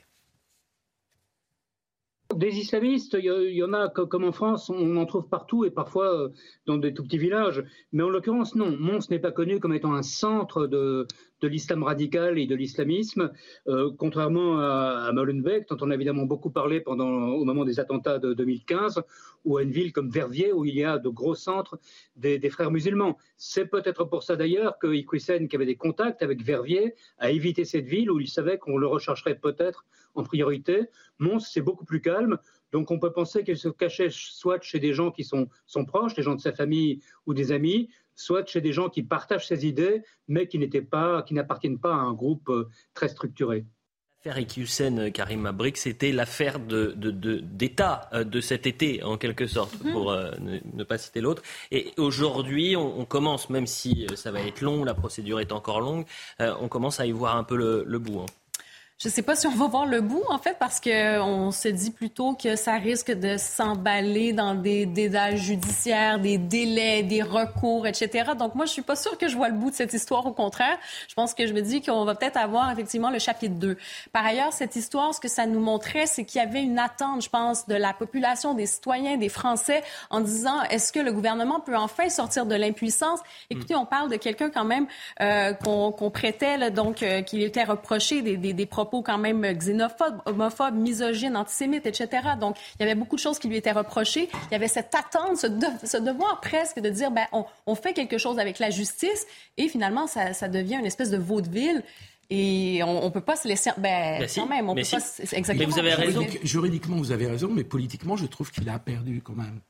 Des islamistes, il y, en a comme en France, on en trouve partout et parfois euh, dans des tout petits villages. Mais en l'occurrence, non. Mons n'est pas connu comme étant un centre de, l'islam radical et de l'islamisme, euh, contrairement à, Molenbeek, dont on a évidemment beaucoup parlé pendant, au moment des attentats de 2015, ou à une ville comme Verviers, où il y a de gros centres des, frères musulmans. C'est peut-être pour ça d'ailleurs que Iquisen, qui avait des contacts avec Verviers, a évité cette ville où il savait qu'on le rechercherait peut-être en priorité. Mons, c'est beaucoup plus calme. Donc on peut penser qu'il se cachait soit chez des gens qui sont, sont proches, des gens de sa famille ou des amis, soit chez des gens qui partagent ses idées, mais qui pas, qui n'appartiennent pas à un groupe euh, très structuré. L'affaire Iqiyoussen, euh, Karim Mabrik, c'était l'affaire d'État de, de, euh, de, cet été, en quelque sorte, mhm. pour ne, pas citer l'autre. Et aujourd'hui, on, commence, même si ça va être long, la procédure est encore longue, on commence à y voir un peu le, bout. Hein. Je ne sais pas si on va voir le bout, en fait, parce qu'on se dit plutôt que ça risque de s'emballer dans des délais judiciaires, des délais, des recours, etc. Donc, moi, je suis pas sûre que je vois le bout de cette histoire. Au contraire, je pense que je me dis qu'on va peut-être avoir effectivement le chapitre 2. Par ailleurs, cette histoire, ce que ça nous montrait, c'est qu'il y avait une attente, je pense, de la population, des citoyens, des Français, en disant est-ce que le gouvernement peut enfin sortir de l'impuissance? Écoutez, on parle de quelqu'un quand même euh, qu'on prêtait, là, donc, euh, qu'il était reproché des, des, des propos quand même xénophobes, homophobes, misogynes, antisémites, etc. Donc, il y avait beaucoup de choses qui lui étaient reprochées. Il y avait cette attente, ce, devoir presque de dire, ben, on, fait quelque chose avec la justice et finalement, ça, devient une espèce de vaudeville. Et on ne peut pas se laisser. Ben, quand même, on peut pas. Exactement. Mais vous avez raison. juridiquement, vous avez raison, mais politiquement, je trouve qu'il a perdu quand même.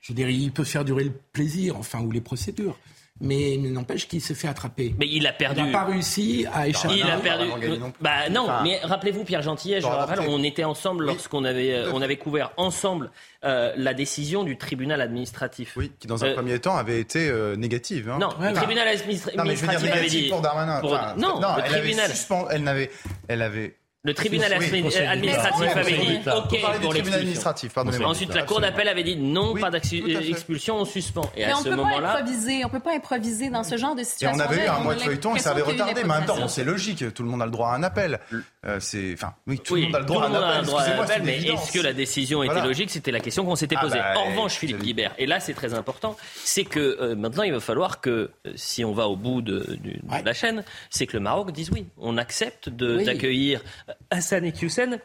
Je veux dire, il peut faire durer le plaisir, enfin, ou les procédures mais n'empêche qu'il s'est fait attraper. Mais il a perdu. Il n'a pas réussi à échapper. Il a perdu. Bah non, mais rappelez-vous Pierre Gentillet, je rappelle, on était ensemble lorsqu'on avait euh, on avait couvert ensemble euh, la décision du tribunal administratif. Oui, qui dans un euh, premier temps avait été négative. Hein. Non, le tribunal administratif avait dit pour Darmanin. non, le elle tribunal. Avait elle n'avait, elle avait le tribunal administratif avait dit OK pour l'expulsion. Ensuite, la cour d'appel avait dit non, pas d'expulsion, on suspend. Et à ce moment-là, on peut pas improviser dans ce genre de situation. Et on avait eu un mois de feuilleton et ça avait retardé. Mais en même temps, c'est logique. Tout le monde a le droit à un appel. Euh, c'est, enfin, oui, tout le monde a le droit à un appel. Mais est-ce que la décision était logique? C'était la question qu'on s'était ah posée. Bah, en revanche, Philippe Guibert, et là, c'est très important, c'est que euh, maintenant, il va falloir que, euh, si on va au bout de la chaîne, c'est que le Maroc dise oui, on accepte d'accueillir Hassan et Hussein,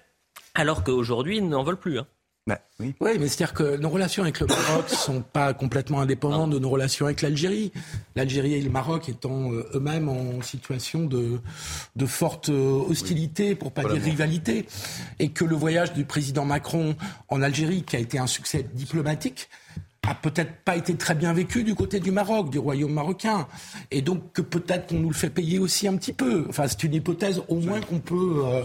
alors qu'aujourd'hui, ils n'en veulent plus. Hein. Bah, oui. mais c'est-à-dire que nos relations avec le Maroc ne sont pas complètement indépendantes de nos relations avec l'Algérie. L'Algérie et le Maroc étant euh, eux-mêmes en situation de, de forte euh, hostilité, pour pas dire rivalité, et que le voyage du président Macron en Algérie, qui a été un succès diplomatique, a peut-être pas été très bien vécu du côté du Maroc, du royaume marocain. Et donc que peut-être qu'on nous le fait payer aussi un petit peu. Enfin, c'est une hypothèse au moins qu'on peut, euh,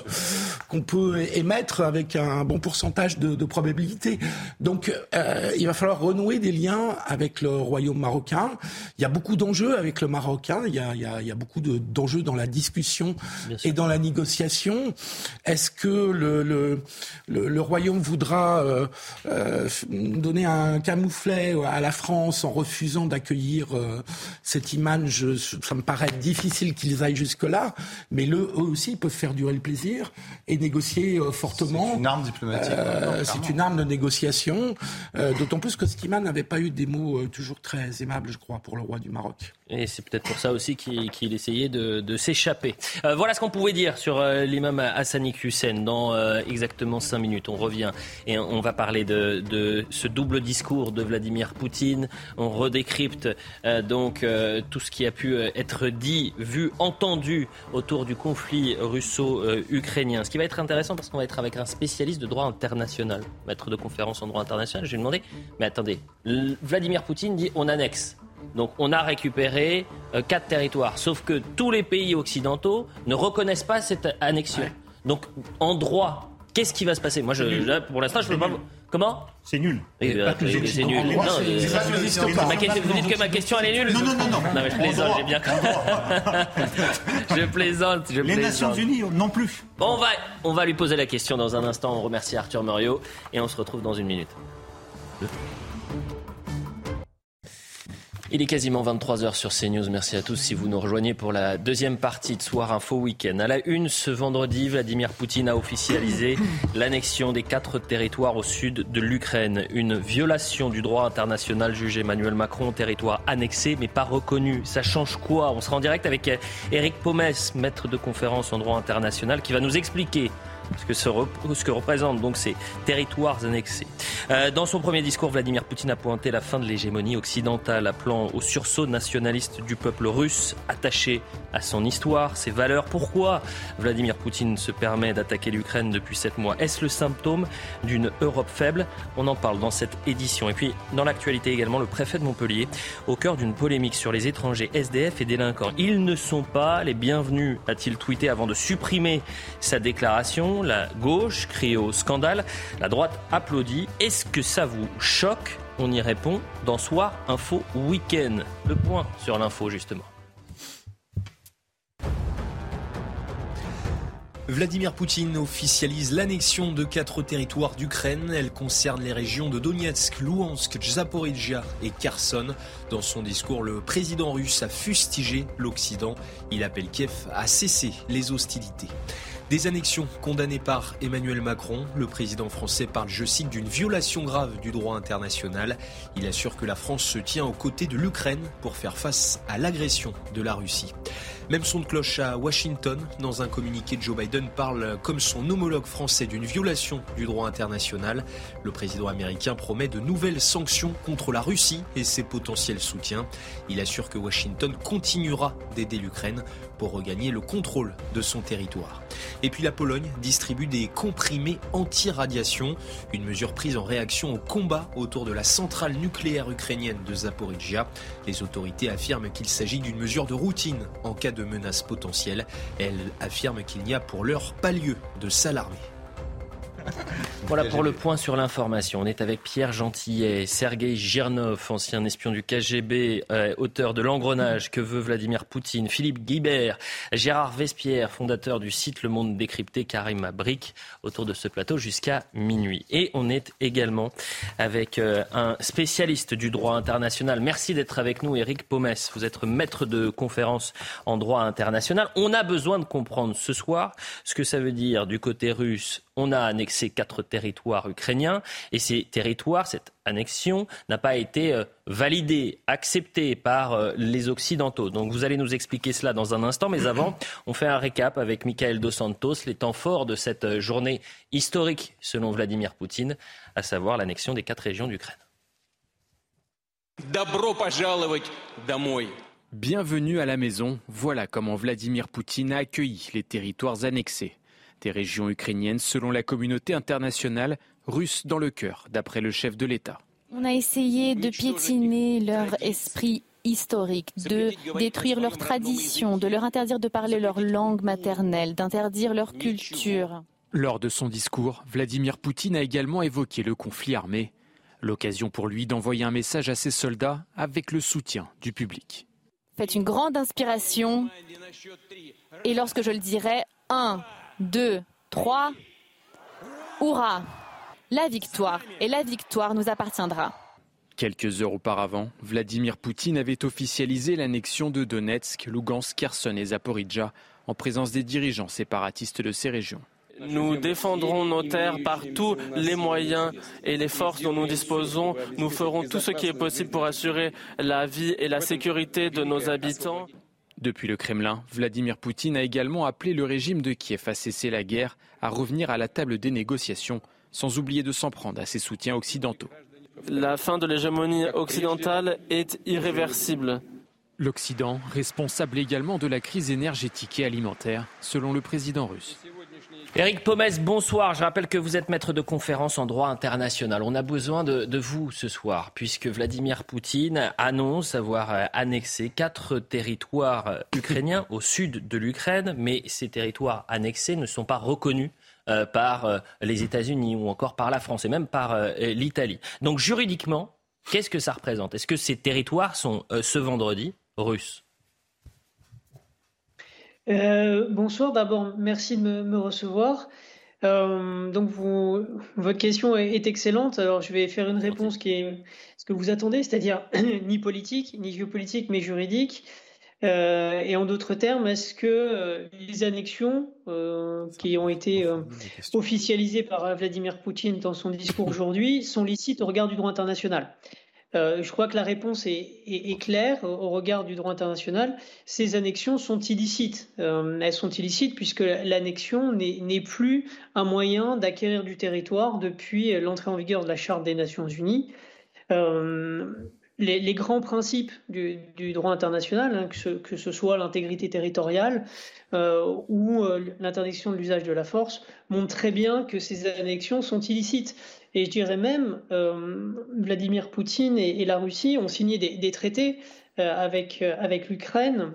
qu'on peut émettre avec un bon pourcentage de, de probabilité. Donc euh, il va falloir renouer des liens avec le royaume marocain. Il y a beaucoup d'enjeux avec le Marocain. Il y a, il y a, il y a beaucoup d'enjeux dans la discussion et dans la négociation. Est-ce que le, le, le, royaume voudra euh donner un camouflage à la France en refusant d'accueillir euh, cette image, ça me paraît difficile qu'ils aillent jusque-là, mais eux aussi peuvent faire durer le plaisir et négocier euh, fortement. C'est une arme diplomatique. Euh, c'est une arme de négociation, d'autant plus que Skiman n'avait pas eu des mots toujours très aimables, je crois, pour le roi du Maroc. Et c'est peut-être pour ça aussi qu'il essayait de, s'échapper. voilà ce qu'on pouvait dire sur l'imam Hassani Hussein dans exactement cinq minutes. On revient et on va parler de, de ce double discours de Vladimir Poutine. On redécrypte euh, donc euh, tout ce qui a pu euh, être dit, vu, entendu autour du conflit russo-ukrainien. Ce qui va être intéressant parce qu'on va être avec un spécialiste de droit international, maître de conférence en droit international. Je demander, mais attendez, Vladimir Poutine dit on annexe. Donc on a récupéré quatre territoires, sauf que tous les pays occidentaux ne reconnaissent pas cette annexion. Donc en droit, qu'est-ce qui va se passer? Moi, je, pour l'instant, je ne peux pas. Comment c'est nul. c'est nul. Non, vous dites que ma question elle est nulle Non, non, non, non. Non, mais je plaisante, j'ai bien Je plaisante, je Les Nations Unies non plus. Bon, on va, on va lui poser la question dans un instant. On remercie Arthur Muriot et on se retrouve dans une minute. Il est quasiment 23h sur CNews. Merci à tous si vous nous rejoignez pour la deuxième partie de Soir Info Week-end. À la une, ce vendredi, Vladimir Poutine a officialisé l'annexion des quatre territoires au sud de l'Ukraine. Une violation du droit international jugé Emmanuel Macron, territoire annexé mais pas reconnu. Ça change quoi? On sera en direct avec Eric Pomès, maître de conférence en droit international, qui va nous expliquer ce que, ce représentent donc ces territoires annexés. Euh, dans son premier discours, Vladimir Poutine a pointé la fin de l'hégémonie occidentale, appelant au sursaut nationaliste du peuple russe, attaché à son histoire, ses valeurs. Pourquoi Vladimir Poutine se permet d'attaquer l'Ukraine depuis sept mois? Est-ce le symptôme d'une Europe faible? On en parle dans cette édition. Et puis, dans l'actualité également, le préfet de Montpellier, au cœur d'une polémique sur les étrangers SDF et délinquants. Ils ne sont pas les bienvenus, a-t-il tweeté avant de supprimer sa déclaration. La gauche crie au scandale. La droite applaudit. Est-ce que ça vous choque? On y répond dans Soir Info Week-end. Le point sur l'info, justement. Vladimir Poutine officialise l'annexion de quatre territoires d'Ukraine. Elle concerne les régions de Donetsk, Luhansk, Zaporizhia et Kherson. Dans son discours, le président russe a fustigé l'Occident. Il appelle Kiev à cesser les hostilités. Des annexions condamnées par Emmanuel Macron. Le président français parle, je cite, d'une violation grave du droit international. Il assure que la France se tient aux côtés de l'Ukraine pour faire face à l'agression de la Russie. Même son de cloche à Washington. Dans un communiqué, Joe Biden parle comme son homologue français d'une violation du droit international. Le président américain promet de nouvelles sanctions contre la Russie et ses potentiels soutiens. Il assure que Washington continuera d'aider l'Ukraine pour regagner le contrôle de son territoire. Et puis la Pologne distribue des comprimés anti-radiation, une mesure prise en réaction au combat autour de la centrale nucléaire ukrainienne de Zaporizhia. Les autorités affirment qu'il s'agit d'une mesure de routine en cas de menace potentielle. Elles affirment qu'il n'y a pour l'heure pas lieu de s'alarmer. Voilà pour le point sur l'information. On est avec Pierre Gentillet, Sergei Girnov, ancien espion du KGB, euh, auteur de L'engrenage que veut Vladimir Poutine, Philippe Guibert, Gérard Vespierre, fondateur du site Le Monde décrypté, Karim Abric, autour de ce plateau jusqu'à minuit. Et on est également avec euh, un spécialiste du droit international. Merci d'être avec nous, Eric Pomès. Vous êtes maître de conférence en droit international. On a besoin de comprendre ce soir ce que ça veut dire du côté russe. On a annexé quatre territoires ukrainiens et ces territoires, cette annexion n'a pas été euh, validée, acceptée par euh, les Occidentaux. Donc vous allez nous expliquer cela dans un instant, mais avant, on fait un récap avec Michael Dos Santos, les temps forts de cette euh, journée historique selon Vladimir Poutine, à savoir l'annexion des quatre régions d'Ukraine. Bienvenue à la maison, voilà comment Vladimir Poutine a accueilli les territoires annexés des régions ukrainiennes selon la communauté internationale russe dans le cœur, d'après le chef de l'État. On a essayé de piétiner leur esprit historique, de détruire leurs traditions, de leur interdire de parler leur langue maternelle, d'interdire leur culture. Lors de son discours, Vladimir Poutine a également évoqué le conflit armé, l'occasion pour lui d'envoyer un message à ses soldats avec le soutien du public. Faites une grande inspiration et lorsque je le dirai, 1, 2, 3. Hurrah La victoire, et la victoire nous appartiendra. Quelques heures auparavant, Vladimir Poutine avait officialisé l'annexion de Donetsk, Lugansk, Kherson et Zaporizhia en présence des dirigeants séparatistes de ces régions. Nous défendrons nos terres par tous les moyens et les forces dont nous disposons. Nous ferons tout ce qui est possible pour assurer la vie et la sécurité de nos habitants. Depuis le Kremlin, Vladimir Poutine a également appelé le régime de Kiev à cesser la guerre, à revenir à la table des négociations, sans oublier de s'en prendre à ses soutiens occidentaux. La fin de l'hégémonie occidentale est irréversible. L'Occident, responsable également de la crise énergétique et alimentaire, selon le président russe. Éric Pomès, bonsoir. Je rappelle que vous êtes maître de conférence en droit international. On a besoin de, vous ce soir, puisque Vladimir Poutine annonce avoir euh, annexé quatre territoires euh, ukrainiens au sud de l'Ukraine, mais ces territoires annexés ne sont pas reconnus euh, par les États-Unis ou encore par la France et même par l'Italie. Donc juridiquement, qu'est-ce que ça représente? Est-ce que ces territoires sont ce vendredi russes? Euh, bonsoir, d'abord merci de me, recevoir. donc vous, votre question est, excellente. Alors je vais faire une réponse qui est ce que vous attendez, c'est-à-dire ni politique, ni géopolitique, mais juridique. Euh, et en d'autres termes, est-ce que euh, les annexions euh, qui ont été officialisées par Vladimir Poutine dans son discours aujourd'hui sont licites au regard du droit international Je crois que la réponse est, claire au, regard du droit international. Ces annexions sont illicites. elles sont illicites puisque l'annexion n'est plus un moyen d'acquérir du territoire depuis l'entrée en vigueur de la Charte des Nations Unies les, grands principes du, droit international, hein, que, ce, soit l'intégrité territoriale euh, ou euh, l'interdiction de l'usage de la force, montrent très bien que ces annexions sont illicites. Et je dirais même, euh, Vladimir Poutine et, la Russie ont signé des, traités avec, avec l'Ukraine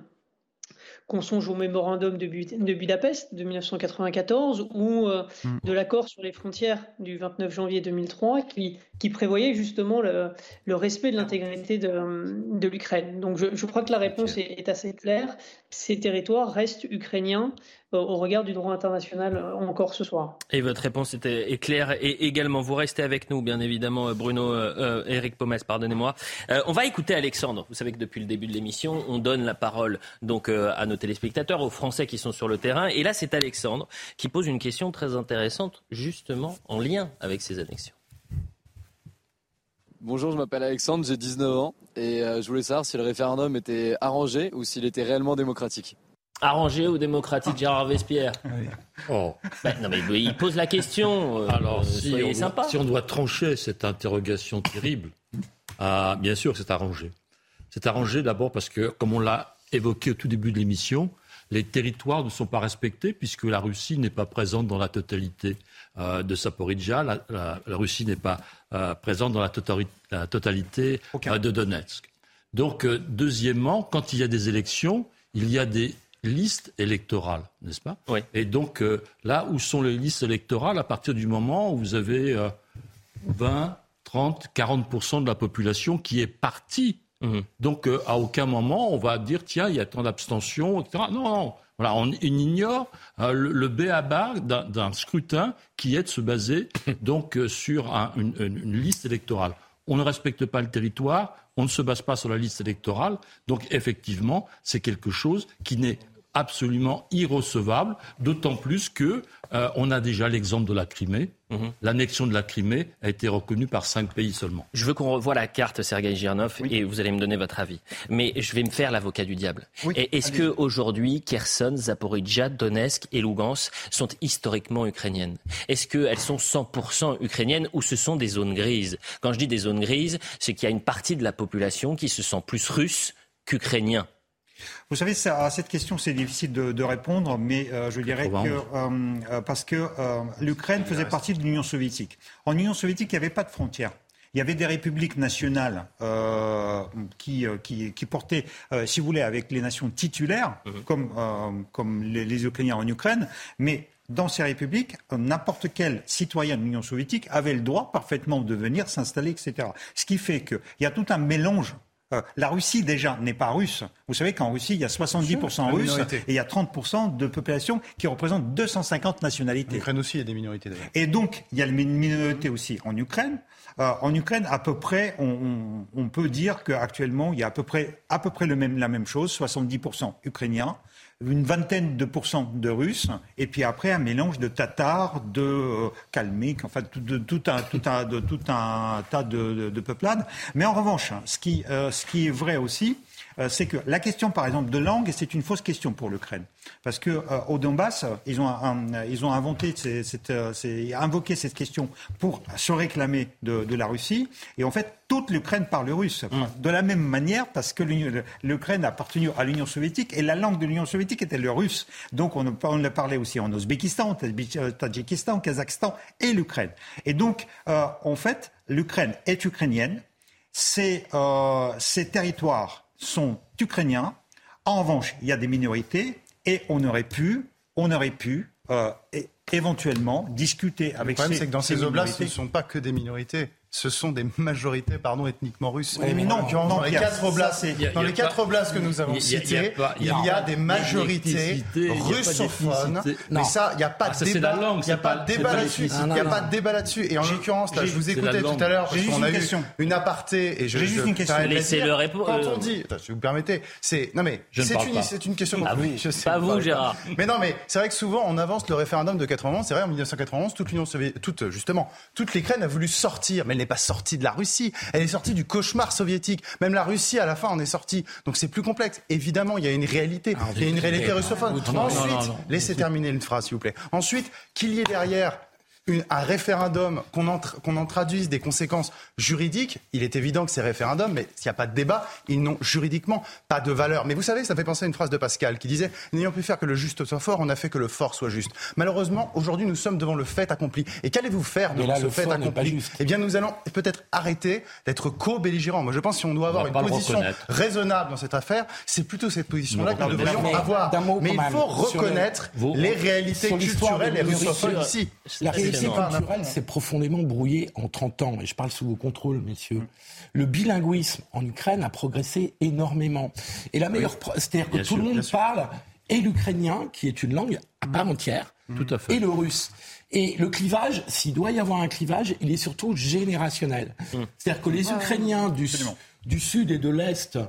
qu'on songe au mémorandum de, Budapest de 1994 ou mm. de l'accord sur les frontières du 29 janvier 2003 qui, qui prévoyait justement le, respect de l'intégrité de, l'Ukraine. Donc je, crois que la réponse est, assez claire. Ces territoires restent ukrainiens euh, au regard du droit international euh, encore ce soir. Et votre réponse était, est claire et également. Vous restez avec nous, bien évidemment, euh, Bruno, euh, Eric Pomès, pardonnez-moi. on va écouter Alexandre. Vous savez que depuis le début de l'émission, on donne la parole donc à nos téléspectateurs, aux Français qui sont sur le terrain. Et là, c'est Alexandre qui pose une question très intéressante, justement en lien avec ces annexions. Bonjour, je m'appelle Alexandre, j'ai 19 ans et euh, je voulais savoir si le référendum était arrangé ou s'il était réellement démocratique. Arrangé ou démocratique, Gérard Vespierre oh. Ben, non, mais il pose la question. Euh, Alors, si, on doit, si, on doit, trancher cette interrogation terrible, ah, bien sûr que c'est arrangé. C'est arrangé d'abord parce que, comme on l'a évoqué au tout début de l'émission, les territoires ne sont pas respectés puisque la Russie n'est pas présente dans la totalité euh, de Saporidja. La, Russie n'est pas euh, présente dans la, totalité euh, de Donetsk. Donc, deuxièmement, quand il y a des élections, il y a des listes électorales, n'est-ce pas oui. Et donc, là où sont les listes électorales, à partir du moment où vous avez 20, 30, 40% de la population qui est partie? Mhm. Donc, euh, à aucun moment, on va dire, tiens, il y a tant d'abstention, etc. Non, non. Voilà, on, ignore euh, le, le B à bas d'un scrutin qui est de se baser donc euh, sur une, une, liste électorale. On ne respecte pas le territoire, on ne se base pas sur la liste électorale. Donc, effectivement, c'est quelque chose qui n'est absolument irrecevable, d'autant plus que euh, on a déjà l'exemple de la Crimée. Mhm. L'annexion de la Crimée a été reconnue par cinq pays seulement. Je veux qu'on revoie la carte, Sergei Girnov, et vous allez me donner votre avis. Mais je vais me faire l'avocat du diable. Est-ce que aujourd'hui, Kherson, Zaporizhia, Donetsk et Lugansk sont historiquement ukrainiennes? Est-ce qu'elles sont 100% ukrainiennes ou ce sont des zones grises? Quand je dis des zones grises, c'est qu'il y a une partie de la population qui se sent plus russe qu'ukrainien. Vous savez, à cette question, c'est difficile de, répondre, mais euh, je dirais que euh, euh, parce que l'Ukraine faisait partie de l'Union soviétique. En Union soviétique, il n'y avait pas de frontières. Il y avait des républiques nationales qui, qui, portaient, si vous voulez, avec les nations titulaires, mhm. comme, comme les, les, Ukrainiens en Ukraine, mais dans ces républiques, n'importe quel citoyen de l'Union soviétique avait le droit parfaitement de venir s'installer, etc. Ce qui fait qu'il y a tout un mélange euh, la Russie, déjà, n'est pas russe. Vous savez qu'en Russie, il y a 70% russes et il y a 30% de population qui représente 250 nationalités. En Ukraine aussi, il y a des minorités d'ailleurs. Et donc, il y a une minorité aussi en Ukraine. Euh, en Ukraine, à peu près, on, peut dire qu'actuellement, il y a à peu près, à peu près le même, la même chose, 70% ukrainiens, une vingtaine de pourcents de Russes, et puis après un mélange de Tatars, de euh, Kalmyks, enfin tout, de, tout un tas de, de, peuplades. Mais en revanche, ce qui, euh, est vrai aussi, c'est que la question, par exemple, de langue, c'est une fausse question pour l'Ukraine. Parce que euh, au Donbass, ils ont, ils ont inventé, cette, euh, invoqué cette question pour se réclamer de, la Russie. Et en fait, toute l'Ukraine parle russe. Mm. De la même manière, parce que l'Ukraine a appartenu à l'Union soviétique et la langue de l'Union soviétique était le russe. Donc on, on le parlait aussi en Ouzbékistan, Tadjikistan, Kazakhstan et l'Ukraine. Et donc, en fait, l'Ukraine est ukrainienne. Ces, ces territoires sont ukrainiens. En revanche, il y a des minorités et on aurait pu, on aurait pu euh, éventuellement discuter avec Le problème, c'est que dans ces oblasts, ce ne sont pas que des minorités. Ce sont des majorités pardon, ethniquement russes. mais non, dans les quatre oblasts, dans les quatre oblasts que nous avons cités, il y a des majorités russophones. Mais ça, il n'y a pas de débat. Il n'y a pas de débat là-dessus. Il n'y a pas de débat là-dessus. Et en l'occurrence, là, je vous écoutais tout à l'heure parce qu'on a eu une aparté et je. J'ai juste une question. Laissez-le répondre. Quand on dit, si vous permettez, c'est non mais c'est une question. Pas vous, Gérard. Mais non, mais c'est vrai que souvent on avance le référendum de 91. C'est vrai en 1991, toute l'Union soviétique, toute justement, toute l'Ukraine a voulu sortir, mais n'est pas sortie de la Russie. Elle est sortie du cauchemar soviétique. Même la Russie, à la fin, en est sortie. Donc c'est plus complexe. Évidemment, il y a une réalité. Ah, il y a une réalité russophone. Ensuite, laissez terminer une phrase, s'il vous plaît. Ensuite, qu'il y ait derrière un référendum, qu'on en, traduise des conséquences juridiques, il est évident que ces référendums, mais s'il n'y a pas de débat, ils n'ont juridiquement pas de valeur. Mais vous savez, ça fait penser à une phrase de Pascal qui disait N'ayant pu faire que le juste soit fort, on a fait que le fort soit juste. Malheureusement, aujourd'hui, nous sommes devant le fait accompli. Et qu'allez-vous faire de ce fait accompli Eh bien, nous allons peut-être arrêter d'être co-belligérants. Moi, je pense que si on doit avoir une position raisonnable dans cette affaire, c'est plutôt cette position-là que nous devrions avoir. Mais il faut reconnaître les réalités culturelles et russophones ici culturelle s'est profondément brouillée en 30 ans, et je parle sous vos contrôles, messieurs. Le bilinguisme en Ukraine a progressé énormément. Et la meilleure preuve, c'est-à-dire que tout le monde parle, et l'ukrainien, qui est une langue à part entière, tout à fait. et le russe. Et le clivage, s'il doit y avoir un clivage, il est surtout générationnel. C'est-à-dire que les Ukrainiens du, du sud et de l'est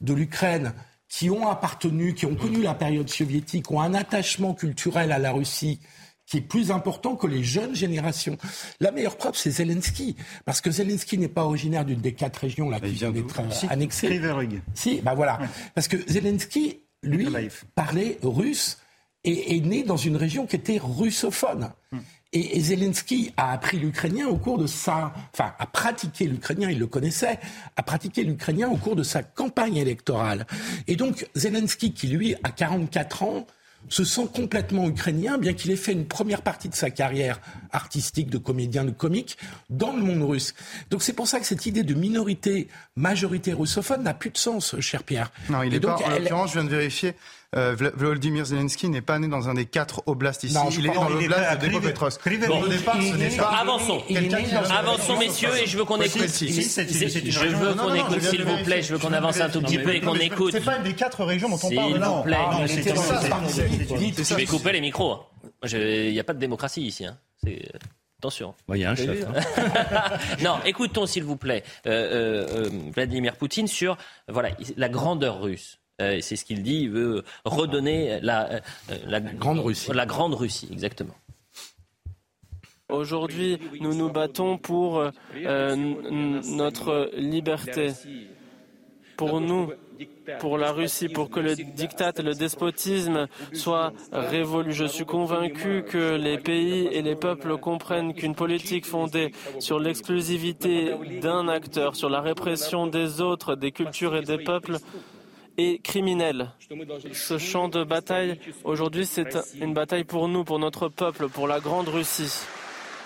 de l'Ukraine qui ont appartenu, qui ont connu la période soviétique, ont un attachement culturel à la Russie qui est plus important que les jeunes générations. La meilleure preuve, c'est Zelensky. Parce que Zelensky n'est pas originaire d'une des quatre régions là, qui vient d'être euh, annexées. Si, bah voilà. Parce que Zelensky, lui, parlait russe et est né dans une région qui était russophone. Hmm. Et, Zelensky a appris l'ukrainien au cours de sa, enfin, a pratiqué l'ukrainien, il le connaissait, a pratiqué l'ukrainien au cours de sa campagne électorale. Et donc, Zelensky, qui lui a 44 ans, se sent complètement ukrainien, bien qu'il ait fait une première partie de sa carrière artistique de comédien de comique dans le monde russe. Donc c'est pour ça que cette idée de minorité, majorité russophone n'a plus de sens, cher Pierre. Non, il est pas, en l'occurrence, je viens de vérifier, euh, Volodymyr Zelensky n'est pas né dans un des quatre oblasts ici. il est né dans l'oblast de Dnipropetrovsk. Bon, au départ, ce n'est pas... Avançons. Avançons, messieurs, et je veux qu'on écoute. Je veux qu'on écoute, s'il vous plaît. Je veux qu'on avance un tout petit peu et qu'on écoute. C'est pas une des quatre régions dont on parle. S'il vous plaît. Je vais couper les micros. Il n'y a pas de démocratie ici. Hein. Attention. Il y a un chef. Hein. non, écoutons s'il vous plaît euh, euh, Vladimir Poutine sur voilà la grandeur russe. Euh, c'est ce qu'il dit, il veut redonner la, euh, la, grande Russie. La grande Russie, exactement. Aujourd'hui, nous nous battons pour euh, notre liberté. Pour nous, pour la Russie, pour que le diktat, le despotisme soit révolu. Je suis convaincu que les pays et les peuples comprennent qu'une politique fondée sur l'exclusivité d'un acteur, sur la répression des autres, des cultures et des peuples, et criminel. Ce champ de bataille, aujourd'hui, c'est une bataille pour nous, pour notre peuple, pour la Grande Russie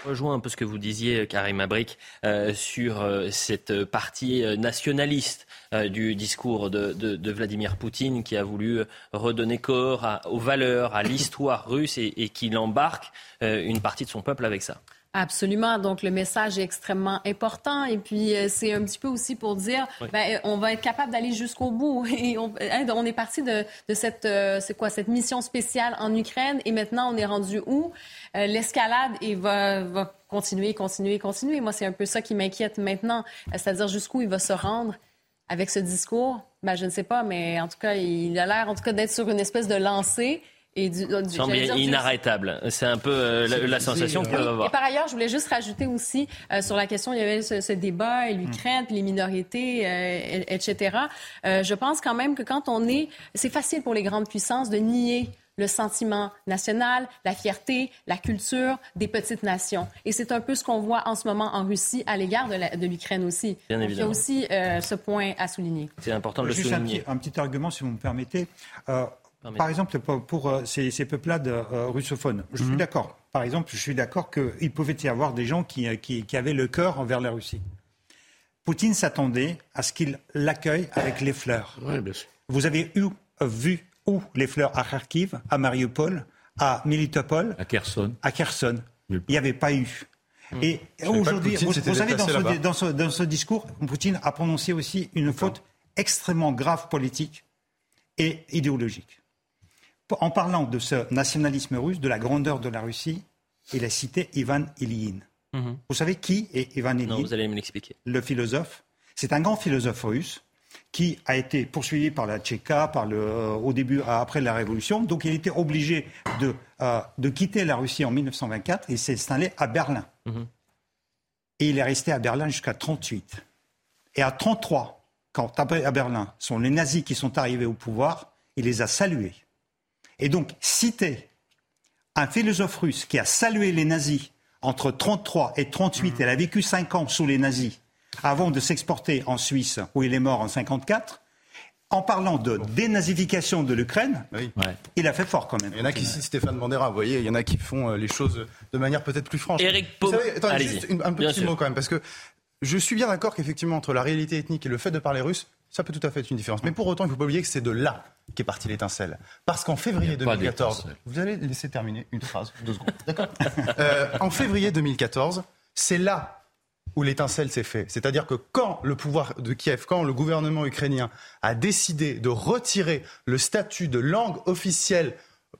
rejoins un peu ce que vous disiez, Karim Abrik, euh, sur euh, cette partie euh, nationaliste du discours de, Vladimir Poutine qui a voulu redonner corps aux valeurs, à l'histoire russe et, et qui embarque une partie de son peuple avec ça. Absolument. Donc, le message est extrêmement important. Et puis, euh, c'est un petit peu aussi pour dire, ben, euh, on va être capable d'aller jusqu'au bout. Et on, hein, on est parti de, de cette, euh, c'est quoi, cette mission spéciale en Ukraine. Et maintenant, on est rendu où? L'escalade et va, va continuer, continuer, continuer. Moi, c'est un peu ça qui m'inquiète maintenant. C'est-à-dire jusqu'où il va se rendre avec ce discours? Ben, je ne sais pas, mais en tout cas, il a l'air, en tout cas, d'être sur une espèce de lancée. Et du, inarrêtable. C'est un peu euh, la, sensation qu'on peut avoir. Et par ailleurs, je voulais juste rajouter aussi euh, sur la question, il y avait ce, débat, l'Ukraine, mm. les minorités, euh, etc. je pense quand même que quand on est... C'est facile pour les grandes puissances de nier le sentiment national, la fierté, la culture des petites nations. Et c'est un peu ce qu'on voit en ce moment en Russie à l'égard de l'Ukraine aussi. Bien il y a aussi ce point à souligner. C'est important de le souligner. Un petit, un petit, argument, si vous me permettez. Par exemple, pour, euh, ces, ces, peuplades euh, russophones, je suis mhm. d'accord. Par exemple, je suis d'accord qu'il pouvait y avoir des gens qui, euh, qui, avaient le cœur envers la Russie. Poutine s'attendait à ce qu'il l'accueille avec les fleurs. Vous avez eu, vu où les fleurs à Kharkiv, à Mariupol, à Militopol, à Kherson. À Kherson. Il n'y avait pas eu. Hmm. Et aujourd'hui, vous, savez, dans ce, dans, ce, discours, Poutine a prononcé aussi une faute extrêmement grave politique et idéologique. En parlant de ce nationalisme russe, de la grandeur de la Russie, il a cité Ivan Ilyin. Mhm. Vous savez qui est Ivan Ilyin Non, vous allez me l'expliquer. Le philosophe. C'est un grand philosophe russe qui a été poursuivi par la Tchéka par le, euh, au début, après la Révolution. Donc il était obligé de, euh, de quitter la Russie en 1924 et s'est installé à Berlin. Mhm. Et il est resté à Berlin jusqu'à 1938. Et à 1933, quand à Berlin sont les nazis qui sont arrivés au pouvoir, il les a salués. Et donc, citer un philosophe russe qui a salué les nazis entre 33 et 38, mmh. elle a vécu 5 ans sous les nazis, avant de s'exporter en Suisse, où il est mort en 54, en parlant de dénazification de l'Ukraine, il a fait fort quand même. Il y en a qui citent Stéphane Bandera, vous voyez, il y en a qui font euh, les choses de manière peut-être plus franche. Eric juste un petit mot quand même, parce que je suis bien d'accord qu'effectivement, entre la réalité ethnique et le fait de parler russe, ça peut tout à fait être une différence. Mais pour autant, il ne faut pas oublier que c'est de là qu'est partie l'étincelle. Parce qu'en février 2014, vous allez laisser terminer une phrase, deux secondes, d'accord euh, En février 2014, c'est là où l'étincelle s'est faite. C'est-à-dire que quand le pouvoir de Kiev, quand le gouvernement ukrainien a décidé de retirer le statut de langue officielle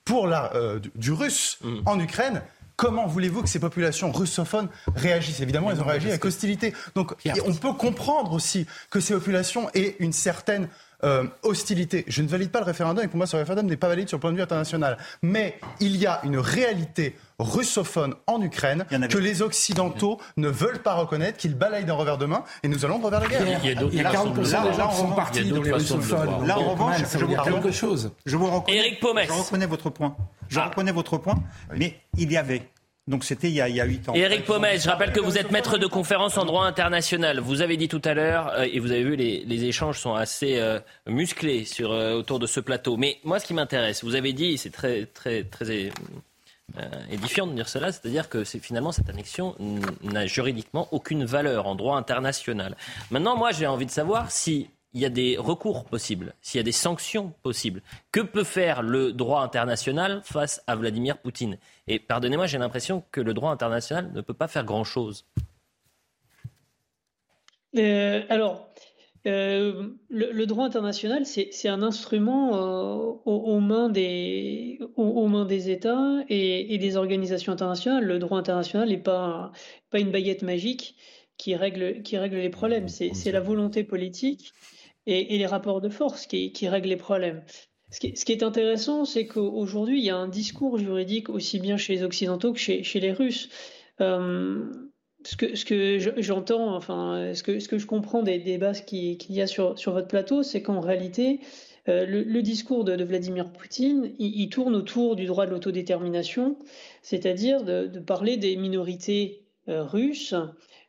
pour la, euh, du, russe mm. en Ukraine, Comment voulez-vous que ces populations russophones réagissent Évidemment, elles ont réagi avec hostilité. Donc, on peut comprendre aussi que ces populations aient une certaine euh, hostilité. Je ne valide pas le référendum et pour moi ce référendum n'est pas valide sur le point de vue international. Mais il y a une réalité russophone en Ukraine que les Occidentaux ne veulent pas reconnaître, qu'ils balayent d'un revers de main et nous allons revers la guerre. Il y a, il y a 40% des gens qui sont partis dans les russophones. Là, en revanche, je vous quelque chose. Je vous reconnais, Je reconnais votre point. Je ah. reconnais votre point, mais il y avait donc c'était il y a huit ans. Éric Pomès, je rappelle que vous êtes maître de conférence en droit international. Vous avez dit tout à l'heure, euh, et vous avez vu, les, les échanges sont assez euh, musclés sur, euh, autour de ce plateau. Mais moi, ce qui m'intéresse, vous avez dit, c'est très, très, très édifiant de dire cela, c'est-à-dire que finalement cette annexion n'a juridiquement aucune valeur en droit international. Maintenant, moi, j'ai envie de savoir si il y a des recours possibles, s'il y a des sanctions possibles, que peut faire le droit international face à Vladimir Poutine? Et pardonnez-moi, j'ai l'impression que le droit international ne peut pas faire grand-chose. Euh, alors, euh, le, droit international, c'est un instrument euh, aux, mains des, aux, mains des États et, des organisations internationales. Le droit international n'est pas, pas une baguette magique qui règle, qui règle les problèmes. C'est la volonté politique et, les rapports de force qui, règlent les problèmes. Ce qui, est intéressant, c'est qu'aujourd'hui, il y a un discours juridique aussi bien chez les Occidentaux que chez, les Russes. Euh, ce que, j'entends, enfin, ce que, je comprends des débats qu'il y a sur, sur votre plateau, c'est qu'en réalité, euh, le, discours de, Vladimir Poutine, il, tourne autour du droit de l'autodétermination, c'est-à-dire de, parler des minorités euh, russes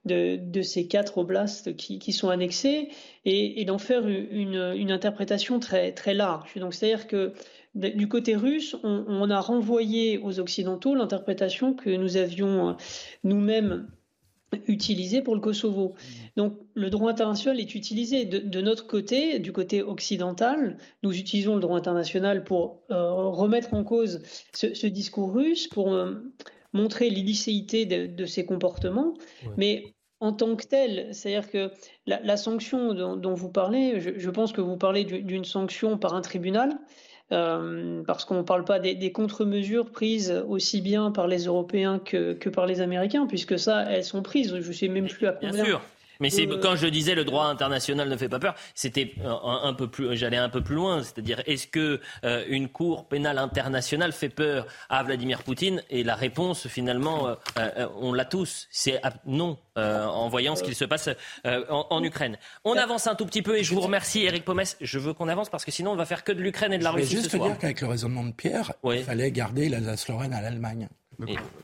de, ces quatre oblasts qui, sont annexés et, d'en faire une, interprétation très, très large. Donc, c'est-à-dire que du côté russe, on, a renvoyé aux Occidentaux l'interprétation que nous avions euh, nous-mêmes utilisée pour le Kosovo. Donc le droit international est utilisé de, notre côté, du côté occidental. Nous utilisons le droit international pour euh, remettre en cause ce, discours russe, pour euh, montrer l'illicéité de, ces comportements. Mais en tant que tel. C'est-à-dire que la, sanction dont, vous parlez, je, pense que vous parlez d'une sanction par un tribunal, euh, parce qu'on ne parle pas des, contre-mesures prises aussi bien par les Européens que, que, par les Américains, puisque ça, elles sont prises. Je ne sais même plus à combien. Bien sûr. Mais c'est quand je disais le droit international ne fait pas peur, c'était un, peu plus, j'allais un peu plus loin, c'est-à-dire est-ce que euh, une cour pénale internationale fait peur à Vladimir Poutine? Et la réponse finalement, euh, euh, on l'a tous, c'est non. en voyant ce qu'il se passe en, Ukraine. On avance un tout petit peu et je vous remercie, Eric Pomès. Je veux qu'on avance parce que sinon on va faire que de l'Ukraine et de la Russie. Je juste ce dire qu'avec le raisonnement de Pierre, il fallait garder l'Alsace-Lorraine à l'Allemagne.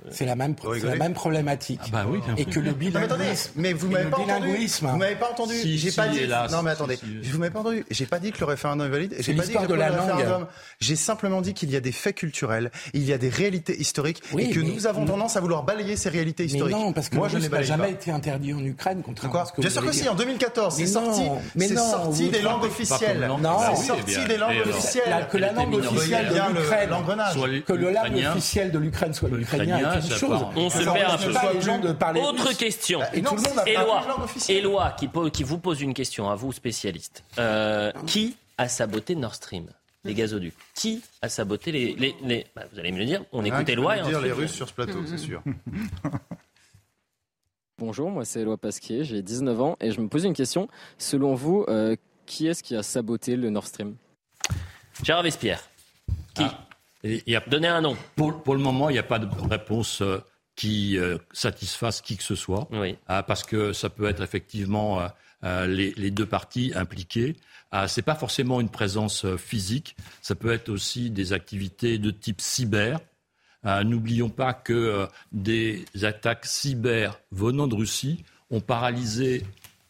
C'est la même, la même problématique. Ah bah oui, et que le bilinguisme. mais, vous m'avez pas entendu. Vous m'avez pas entendu. J'ai pas dit. non mais attendez. vous m'avez pas entendu. J'ai pas dit que le référendum est valide. J'ai pas dit que de la langue. J'ai simplement dit qu'il y a des faits culturels, il y a des réalités historiques et que nous avons tendance à vouloir balayer ces réalités historiques. non, parce que moi je n'ai jamais été interdit en Ukraine, contrairement à ce que Bien sûr que si. En 2014, c'est sorti. C'est sorti des langues officielles. Non, c'est sorti des langues officielles. Que la langue officielle de l'Ukraine, que la langue officielle de l'Ukraine soit ukrainien. On se perd un peu. Autre question. Éloi, qui, qui vous pose une question à vous, spécialiste. Euh, qui a saboté Nord Stream les gazoducs? Qui a saboté les... les, bah, vous allez me le dire, on écoute Éloi. dire les Russes sur ce plateau, c'est sûr. Bonjour, moi c'est Éloi Pasquier, j'ai 19 ans et je me pose une question. Selon vous, euh, qui est-ce qui a saboté le Nord Stream? Gérard Vespierre. Qui? Ah. Il a... Donnez un nom. Pour, pour le moment, il n'y a pas de réponse euh, qui euh, satisfasse qui que ce soit. Oui. Ah, parce que ça peut être effectivement les, les, deux parties impliquées. Ah, Ce n'est pas forcément une présence physique, ça peut être aussi des activités de type cyber. Ah, n'oublions pas que des attaques cyber venant de Russie ont paralysé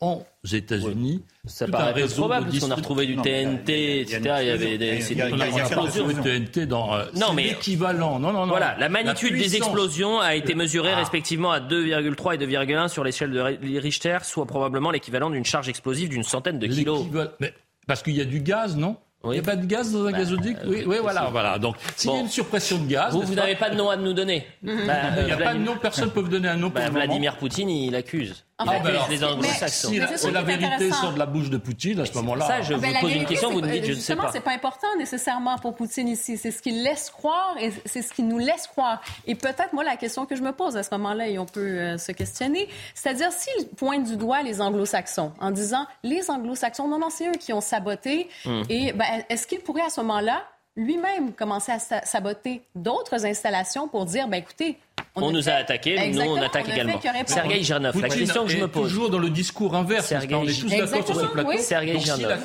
aux États-Unis. Ça paraît peu probable, parce qu'on a retrouvé du TNT, etc. Il y avait des, explosions. Du TNT dans. Euh, non, mais l'équivalent. Non, non, non. Voilà, la magnitude des explosions a été mesurée ah. respectivement à 2,3 et 2,1 sur l'échelle de Richter, soit probablement l'équivalent d'une charge explosive d'une centaine de kilos. Mais parce qu'il y a du gaz, non? Il n'y a pas de gaz dans un bah, gazoduc? Euh, Oui, oui voilà, voilà. Donc, s'il y a une surpression de gaz. Vous, vous n'avez pas de nom à nous donner. Bah, il n'y a pas de nom, personne ne peut vous donner un nom pour bah, Vladimir Poutine, il accuse. En fait, ah, les anglo-saxons. Si la, vérité sort de la bouche de Poutine, à ce moment-là. Ça, je vous pose une question, vous me dites, je ne sais pas. c'est pas important nécessairement pour Poutine ici. C'est ce qu'il laisse croire et c'est ce qu'il nous laisse croire. Et peut-être, moi, la question que je me pose à ce moment-là, et on peut euh, se questionner, c'est-à-dire s'il pointe du doigt les anglo-saxons en disant les anglo-saxons, non, non, c'est eux qui ont saboté. Hum. Et ben, est-ce qu'il pourrait à ce moment-là lui-même commencer à saboter d'autres installations pour dire, ben écoutez, on, nous a attaqué, nous on attaque également. Sergei Girnov, la question que je me pose. toujours dans le discours inverse, Sergei... on est tous d'accord sur ce plateau. Oui.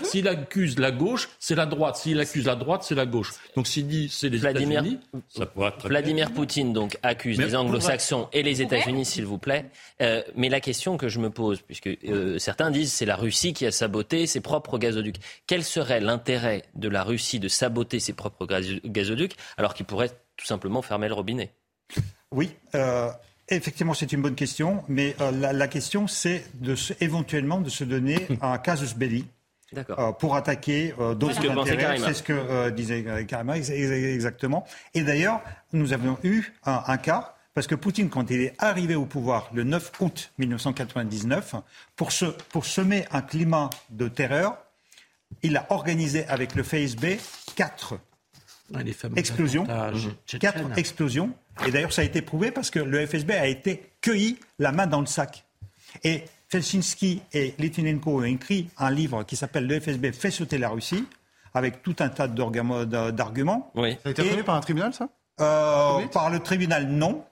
S'il accuse la gauche, c'est la droite. S'il accuse la droite, c'est la gauche. Donc s'il dit c'est les États-Unis, ça pourrait être Vladimir Poutine donc accuse les anglo-saxons et les États-Unis, s'il vous plaît. Euh, mais la question que je me pose, puisque euh, certains disent c'est la Russie qui a saboté ses propres gazoducs. Quel serait l'intérêt de la Russie de saboter ses propres gazoducs alors qu'il pourrait tout simplement fermer le robinet? Oui, euh, effectivement, c'est une bonne question, mais euh, la, question, c'est de éventuellement de se donner un casus belli. Euh, pour attaquer d'autres intérêts. C'est ce que disait Karima exactement. Et d'ailleurs, nous avions eu un, cas parce que Poutine, quand il est arrivé au pouvoir le 9 août 1999, pour, se, pour semer un climat de terreur, il a organisé avec le FSB quatre ah, explosions. Quatre explosions et d'ailleurs, ça a été prouvé parce que le FSB a été cueilli la main dans le sac. Et Felsinski et Litvinenko ont écrit un livre qui s'appelle Le FSB fait sauter la Russie, avec tout un tas d'arguments. Oui. Ça a été reconnu par un tribunal, ça? Euh, Par le tribunal, non.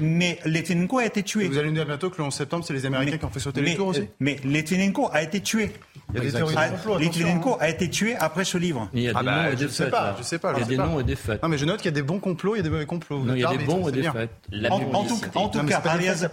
Mais Litvinenko a été tué. Vous allez nous dire bientôt que le 11 septembre, c'est les Américains qui ont fait sauter les tours aussi Mais Litvinenko a été tué. Il y a des théories de complot. Litvinenko a été tué après ce livre. Il y a des ah noms bah, et des sais pas, je sais pas. Il y a des noms et des faits. Non, mais je note qu'il y a des bons complots, il y a des mauvais complots. Non, il y a des bons et des faits. En tout cas, Ariazan,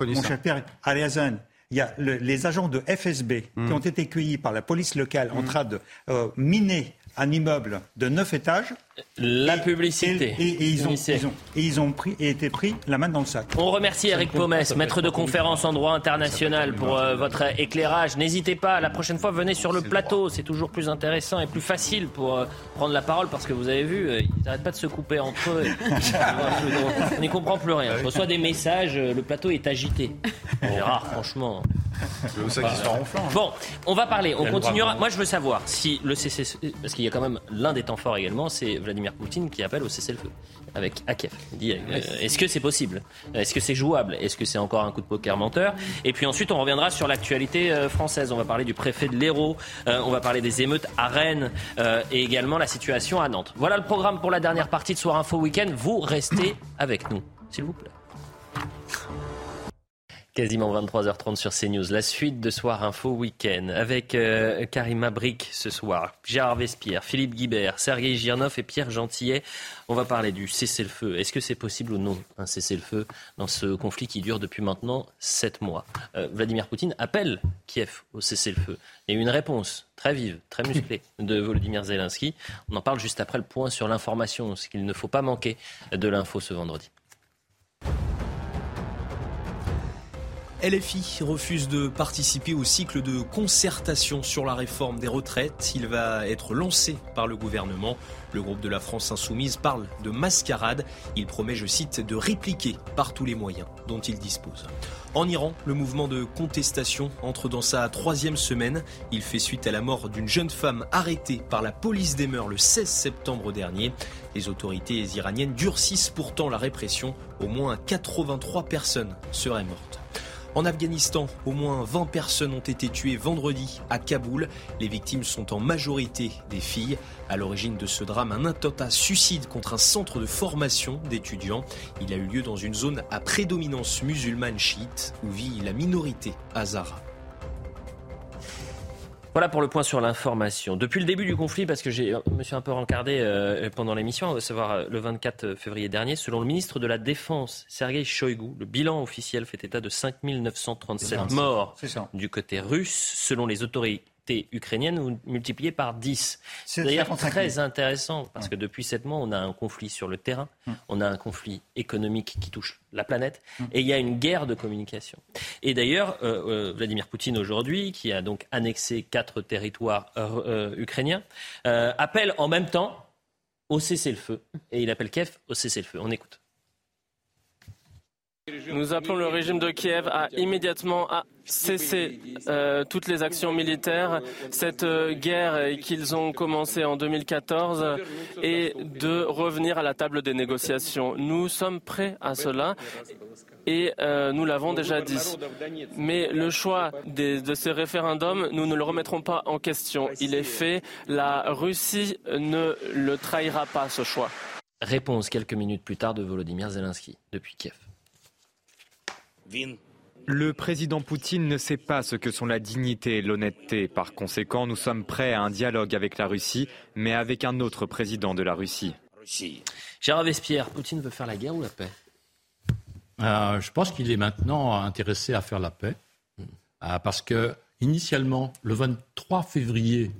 mon cher père, Ariazan, il y a les agents de FSB qui hmm. ont été cueillis par la police locale en hmm. train de euh, miner un immeuble de neuf étages. La publicité. Et, ils ont, et ils ont pris, et été pris la main dans le sac. On remercie Eric Pomès, maître de conférence en droit international, pour euh, votre éclairage. N'hésitez pas, la prochaine fois, venez sur le plateau. C'est toujours plus intéressant et plus facile pour euh, prendre la parole parce que vous avez vu, euh, ils n'arrêtent pas de se couper entre eux. on n'y comprend plus rien. Je reçois des messages, le plateau est agité. C'est rare, franchement. Bon, on va parler, on continuera. Moi, je veux savoir si le cessez parce qu'il y a quand même l'un des temps forts également, c'est Vladimir Poutine qui appelle au cessez-le-feu avec Akev. Euh, est-ce que c'est possible? Est-ce que c'est jouable? Est-ce que c'est encore un coup de poker menteur? Et puis ensuite, on reviendra sur l'actualité euh, française. On va parler du préfet de l'Hérault, euh, on va parler des émeutes à Rennes et également la situation à Nantes. Voilà le programme pour la dernière partie de Soir Info Week-end. Vous restez avec nous, s'il vous plaît. Quasiment 23h30 sur CNews. La suite de Soir Info Week-end avec euh, Karima ce soir, Gérard Vespierre, Philippe Guibert, Sergei Girnov et Pierre Gentillet. On va parler du cessez-le-feu. Est-ce que c'est possible ou non un cessez-le-feu dans ce conflit qui dure depuis maintenant sept mois? Euh, Vladimir Poutine appelle Kiev au cessez-le-feu. Il y a eu une réponse très vive, très musclée de Volodymyr Zelensky. On en parle juste après le point sur l'information, ce qu'il ne faut pas manquer de l'info ce vendredi. LFI refuse de participer au cycle de concertation sur la réforme des retraites. Il va être lancé par le gouvernement. Le groupe de la France insoumise parle de mascarade. Il promet, je cite, de répliquer par tous les moyens dont il dispose. En Iran, le mouvement de contestation entre dans sa troisième semaine. Il fait suite à la mort d'une jeune femme arrêtée par la police des mœurs le 16 septembre dernier. Les autorités iraniennes durcissent pourtant la répression. Au moins 83 personnes seraient mortes. En Afghanistan, au moins 20 personnes ont été tuées vendredi à Kaboul. Les victimes sont en majorité des filles. À l'origine de ce drame, un attentat suicide contre un centre de formation d'étudiants. Il a eu lieu dans une zone à prédominance musulmane chiite où vit la minorité Hazara. Voilà pour le point sur l'information. Depuis le début du conflit, parce que je me suis un peu rencardé euh, pendant l'émission, à savoir euh, le 24 février dernier, selon le ministre de la Défense, Sergei Shoigu, le bilan officiel fait état de 5 937 morts du côté russe. Selon les autorités ukrainienne ou multiplié par 10. C'est d'ailleurs très intéressant parce que depuis sept mois, on a un conflit sur le terrain, on a un conflit économique qui touche la planète et il y a une guerre de communication. Et d'ailleurs, euh, euh, Vladimir Poutine aujourd'hui, qui a donc annexé quatre territoires euh, ukrainiens, appelle en même temps au cessez-le-feu et il appelle Kiev au cessez-le-feu. On écoute. Nous appelons le régime de Kiev à immédiatement cesser euh, toutes les actions militaires, cette euh, guerre qu'ils ont commencée en 2014 et de revenir à la table des négociations. Nous sommes prêts à cela et euh, nous l'avons déjà dit. Mais le choix de ces référendums, nous ne le remettrons pas en question. Il est fait. La Russie ne le trahira pas, ce choix. Réponse quelques minutes plus tard de Volodymyr Zelensky depuis Kiev. Le président Poutine ne sait pas ce que sont la dignité et l'honnêteté. Par conséquent, nous sommes prêts à un dialogue avec la Russie, mais avec un autre président de la Russie. Gérard Vespierre, Poutine veut faire la guerre ou la paix? Euh, Je pense qu'il est maintenant intéressé à faire la paix. Euh, parce que, initialement, le 23 février,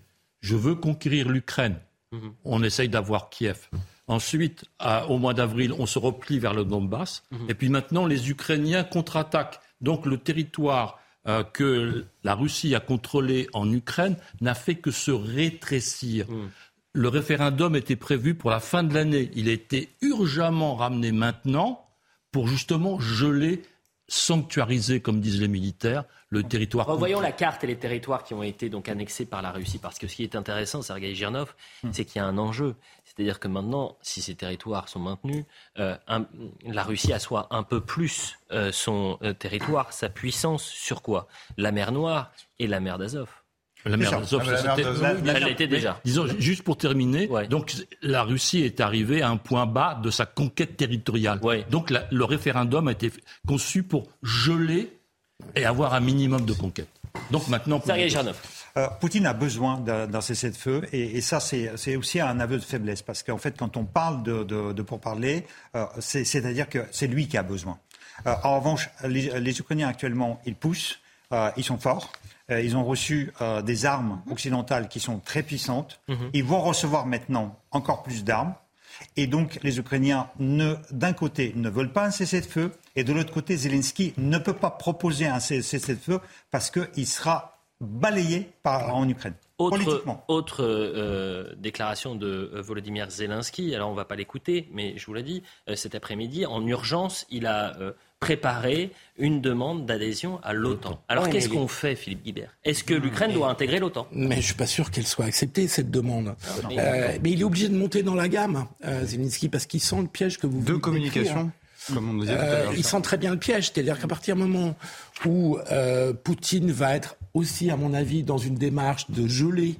je veux conquérir l'Ukraine. Mhm. On essaye d'avoir Kiev. Ensuite, au mois d'avril, on se replie vers le Donbass. Mhm. Et puis maintenant, les Ukrainiens contre-attaquent. Donc le territoire euh, que la Russie a contrôlé en Ukraine n'a fait que se rétrécir. Mhm. Le référendum était prévu pour la fin de l'année. Il a été urgemment ramené maintenant pour justement geler sanctuariser, comme disent les militaires, le territoire. Revoyons la carte et les territoires qui ont été donc annexés par la Russie, parce que ce qui est intéressant, Sergei Girnov, hmm. c'est qu'il y a un enjeu. C'est-à-dire que maintenant, si ces territoires sont maintenus, euh, la Russie assoit un peu plus euh, son euh, territoire, sa puissance sur quoi? La mer Noire et la mer d'Azov. La mer d'Azov, elle était déjà. Disons, juste pour terminer, donc la Russie est arrivée à un point bas de sa conquête territoriale. Donc le référendum a été conçu pour geler et avoir un minimum de conquête. Donc maintenant, euh, Poutine a besoin d'un cessez-le-feu et, ça, c'est aussi un aveu de faiblesse parce qu'en fait, quand on parle de, de, pourparler, euh, c'est-à-dire que c'est lui qui a besoin. Euh, en revanche, les, les, Ukrainiens actuellement, ils poussent, ils sont forts. ils ont reçu des armes occidentales qui sont très puissantes. Mhm. Ils vont recevoir maintenant encore plus d'armes. Et donc, les Ukrainiens, d'un côté, ne veulent pas un cessez-le-feu, et de l'autre côté, Zelensky ne peut pas proposer un cessez-le-feu parce qu'il sera balayé par, en Ukraine. Autre, autre euh, déclaration de euh, Volodymyr Zelensky, alors on ne va pas l'écouter, mais je vous l'ai dit, euh, cet après-midi, en urgence, il a préparé une demande d'adhésion à l'OTAN. Alors qu'est-ce qu'on fait, Philippe Guibert? Est-ce que l'Ukraine doit intégrer l'OTAN? Mais je ne suis pas sûr qu'elle soit acceptée, cette demande. Ah, mais, il est obligé de monter dans la gamme, Zelensky, parce qu'il sent le piège que vous De communication comme on disait tout à l'heure. il sent très bien le piège, c'est-à-dire qu'à partir du moment où Poutine va être aussi, à mon avis, dans une démarche de geler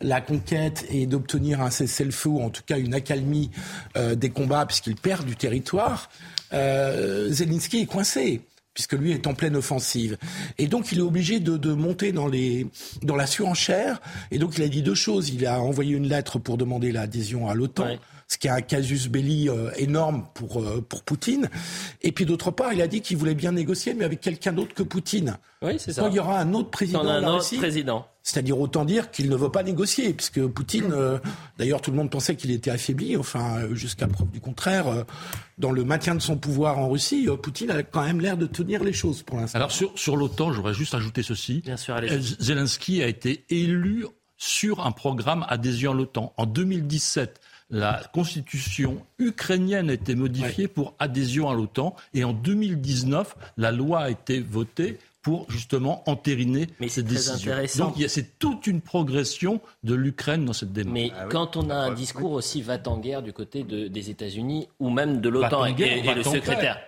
la conquête et d'obtenir un cessez-le-feu ou en tout cas une accalmie euh, des combats puisqu'il perd du territoire, euh, Zelensky est coincé puisque lui est en pleine offensive. Et donc il est obligé de, monter dans, les, dans la surenchère. Et donc il a dit deux choses. Il a envoyé une lettre pour demander l'adhésion à l'OTAN. Ce qui est un casus belli euh, énorme pour, euh, pour Poutine. Et puis d'autre part, il a dit qu'il voulait bien négocier, mais avec quelqu'un d'autre que Poutine. Oui, c'est ça. il y aura un autre président. un autre président. C'est-à-dire autant dire qu'il ne veut pas négocier, puisque Poutine, euh, d'ailleurs tout le monde pensait qu'il était affaibli, enfin jusqu'à preuve du contraire, dans le maintien de son pouvoir en Russie, Poutine a quand même l'air de tenir les choses pour l'instant. Alors sur, sur l'OTAN, j'aurais juste ajouté ceci. Bien sûr, Zelensky a été élu sur un programme adhésion à l'OTAN. En 2017, la constitution ukrainienne a été modifiée pour adhésion à l'OTAN et en 2019, la loi a été votée pour justement entériner cette décision. Donc c'est toute une progression de l'Ukraine dans cette démarche. Mais ah quand on a un discours aussi va en guerre du côté des États-Unis ou même de l'OTAN et, et, le secrétaire.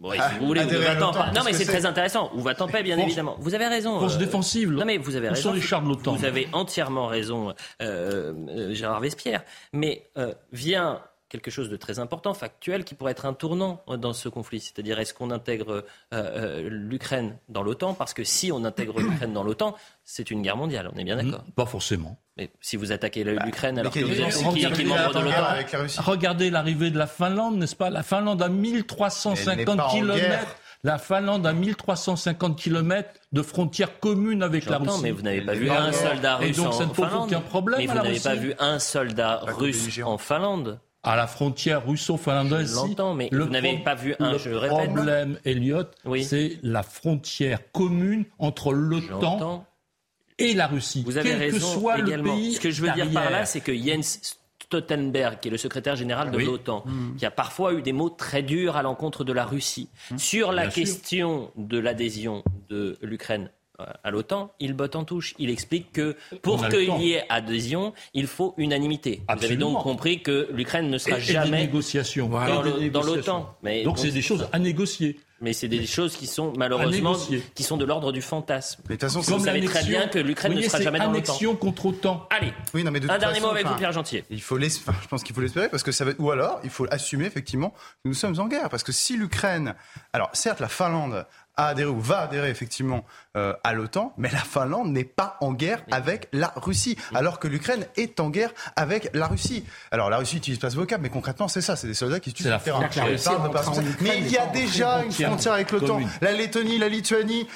Bon, si vous voulez, Non, mais c'est très intéressant. Ou va-t-en paix, bien évidemment. Vous avez raison. Force euh, défensive. Non, mais vous avez raison. les chars de l'OTAN Vous avez entièrement raison, euh, euh, Gérard Vespierre. Mais vient quelque chose de très important, factuel, qui pourrait être un tournant dans ce conflit. C'est-à-dire, est-ce qu'on intègre l'Ukraine dans l'OTAN? Parce que si on intègre l'Ukraine dans l'OTAN, c'est une guerre mondiale, on est bien d'accord Pas forcément. Mais si vous attaquez bah, l'Ukraine, alors que vous êtes qui, membre de l'OTAN? Regardez l'arrivée de la Finlande, n'est-ce pas? La Finlande a 1350 km. La Finlande a 1350 km de frontières communes avec la Russie. mais vous n'avez pas vu un soldat russe en Finlande. Et donc ça ne pose aucun problème Mais vous n'avez pas vu un soldat russe en Finlande à la frontière russo-finlandaise. L'entends, mais vous n'avez pas vu un, je répète. Le problème, Elliot, c'est la frontière commune entre l'OTAN et la Russie. Vous avez raison que soit également. Le pays Ce que je veux dire par là, c'est que Jens Stoltenberg, qui est le secrétaire général de l'OTAN, mmh. qui a parfois eu des mots très durs à l'encontre de la Russie, mmh. sur la question de l'adhésion de l'Ukraine à l'OTAN, il botte en touche. Il explique que pour qu'il y ait adhésion, il faut unanimité. Vous avez donc compris que l'Ukraine ne sera jamais des négociations. dans l'OTAN. Donc c'est des choses à négocier. Mais c'est des choses qui sont malheureusement qui sont de l'ordre du fantasme. Mais de toute façon, vous savez très bien que l'Ukraine ne sera jamais dans l'OTAN. Annexion contre OTAN. Allez. Oui, non, mais un dernier mot avec vous, Pierre Gentier. Il faut je pense qu'il faut l'espérer parce que ça va... ou alors il faut assumer effectivement que nous sommes en guerre parce que si l'Ukraine, alors certes la Finlande a adhéré ou va adhérer effectivement euh, à l'OTAN, mais la Finlande n'est pas en guerre avec la Russie, alors que l'Ukraine est en guerre avec la Russie. Alors la Russie utilise pas ce vocable, mais concrètement c'est ça, c'est des soldats qui utilisent le terrain. Mais il y a déjà une frontière avec l'OTAN. La Lettonie, la Lituanie,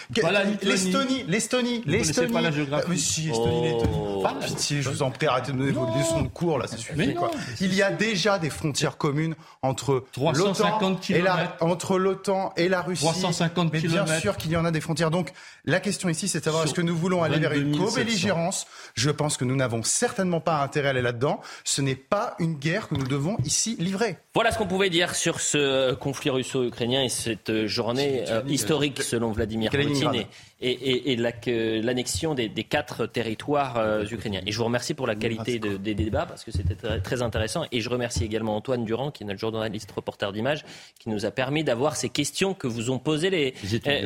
l'Estonie, l'Estonie, l'Estonie. pas la géographie. Mais si, Estonie, Lettonie. Pas oh. pitié, je vous en prie, arrêtez de donner vos leçons de cours là, ça suffit. Quoi. Il y a déjà des frontières communes entre l'OTAN et la entre l'OTAN et la Russie. 350 mais bien sûr qu'il y en a des frontières. Donc la question ici, c'est de savoir est-ce que nous voulons aller vers une co-belligérance Je pense que nous n'avons certainement pas intérêt à aller là-dedans. Ce n'est pas une guerre que nous devons ici livrer. Voilà ce qu'on pouvait dire sur ce conflit russo-ukrainien et cette journée euh, historique selon Vladimir Poutine et, et, l'annexion des, quatre territoires euh, ukrainiens. Et je vous remercie pour la qualité des débats parce que c'était très, intéressant. Et je remercie également Antoine Durand, qui est notre journaliste reporter d'image, qui nous a permis d'avoir ces questions que vous ont posées les,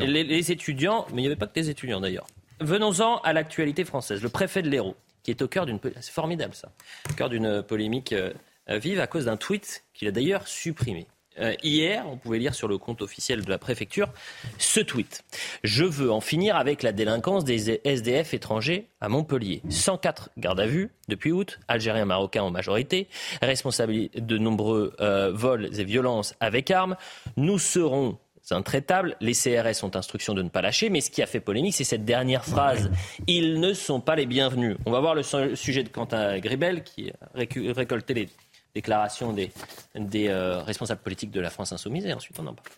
les étudiants. Mais il n'y avait pas des étudiants d'ailleurs. Venons-en à l'actualité française. Le préfet de l'Hérault, qui est au cœur d'une... C'est formidable ça. Au cœur d'une polémique euh, vive à cause d'un tweet qu'il a d'ailleurs supprimé. Euh, hier, on pouvait lire sur le compte officiel de la préfecture ce tweet. Je veux en finir avec la délinquance des SDF étrangers à Montpellier. 104 gardes à vue depuis août, Algériens, Marocains en majorité, responsables de nombreux euh, vols et violences avec armes. Nous serons intraitables. Les CRS ont instruction de ne pas lâcher, mais ce qui a fait polémique, c'est cette dernière phrase. Ils ne sont pas les bienvenus. On va voir le sujet de Quentin Gribel qui a récolté les déclaration des, euh, responsables politiques de la France insoumise et ensuite on en parle.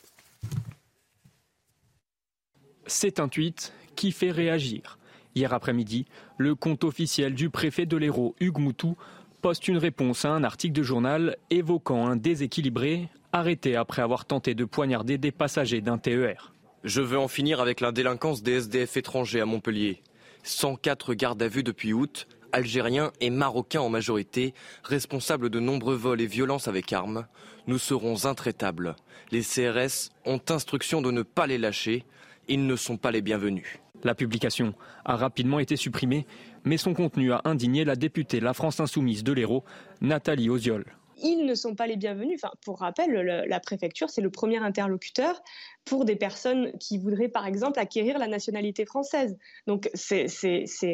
C'est un tweet qui fait réagir. Hier après-midi, le compte officiel du préfet de l'Hérault, Hugues Moutou, poste une réponse à un article de journal évoquant un déséquilibré arrêté après avoir tenté de poignarder des passagers d'un TER. Je veux en finir avec la délinquance des SDF étrangers à Montpellier. 104 gardes à vue depuis août, algériens et marocains en majorité, responsables de nombreux vols et violences avec armes. Nous serons intraitables. Les CRS ont instruction de ne pas les lâcher. Ils ne sont pas les bienvenus. La publication a rapidement été supprimée, mais son contenu a indigné la députée La France Insoumise de l'Hérault, Nathalie Oziol. Ils ne sont pas les bienvenus. Enfin, pour rappel, la préfecture, c'est le premier interlocuteur pour des personnes qui voudraient, par exemple, acquérir la nationalité française. Donc, c'est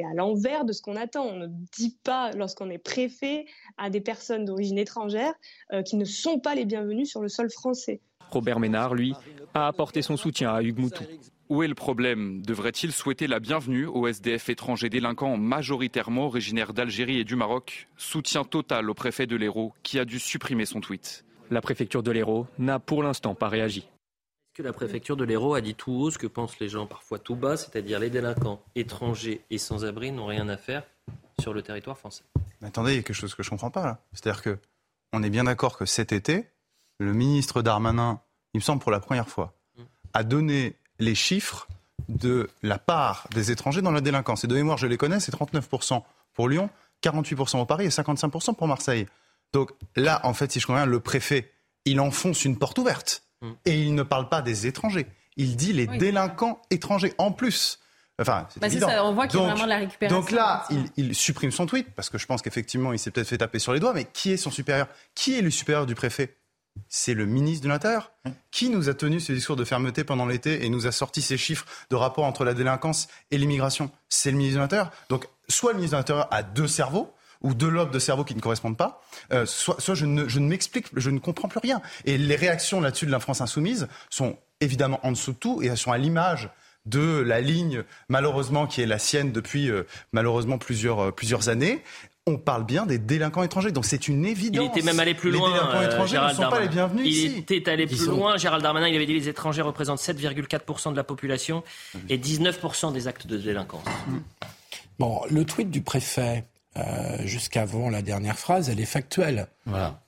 à l'envers de ce qu'on attend. On ne dit pas, lorsqu'on est préfet, à des personnes d'origine étrangère euh, qui ne sont pas les bienvenus sur le sol français. Robert Ménard, lui, a apporté son soutien à Hugues Moutou. Où est le problème? Devrait-il souhaiter la bienvenue aux SDF étrangers délinquants majoritairement originaires d'Algérie et du Maroc? Soutien total au préfet de l'Hérault qui a dû supprimer son tweet. La préfecture de l'Hérault n'a pour l'instant pas réagi. Est-ce que la préfecture de l'Hérault a dit tout haut ce que pensent les gens parfois tout bas, c'est-à-dire les délinquants étrangers et sans-abri n'ont rien à faire sur le territoire français? Mais Attendez, il y a quelque chose que je ne comprends pas là. C'est-à-dire que on est bien d'accord que cet été, le ministre Darmanin, il me semble pour la première fois, a donné les chiffres de la part des étrangers dans la délinquance. Et de mémoire, je les connais, c'est 39% pour Lyon, 48% au Paris et 55% pour Marseille. Donc là, en fait, si je comprends bien, le préfet, il enfonce une porte ouverte. Mm. Et il ne parle pas des étrangers. Il dit les délinquants étrangers en plus. Enfin, c'est bah, Ça, on voit qu'il y a vraiment la récupération. Donc là, il, il, supprime son tweet, parce que je pense qu'effectivement, il s'est peut-être fait taper sur les doigts, mais qui est son supérieur? Qui est le supérieur du préfet? C'est le ministre de l'Intérieur qui nous a tenu ce discours de fermeté pendant l'été et nous a sorti ces chiffres de rapport entre la délinquance et l'immigration. C'est le ministre de l'Intérieur. Donc, soit le ministre de l'Intérieur a deux cerveaux, ou deux lobes de cerveau qui ne correspondent pas, euh, soit, je ne, m'explique, je ne comprends plus rien. Et les réactions là-dessus de la France insoumise sont évidemment en dessous de tout et elles sont à l'image de la ligne, malheureusement, qui est la sienne depuis euh, malheureusement plusieurs, euh, plusieurs années on parle bien des délinquants étrangers. Donc c'est une évidence. Il était même allé plus loin. Les délinquants euh, étrangers ne sont pas les bienvenus il ici. Il était allé plus loin. Gérald Darmanin, il avait dit que les étrangers représentent 7,4% de la population et 19% des actes de délinquance. Bon, le tweet du préfet, euh, jusqu'avant la dernière phrase, elle est factuelle.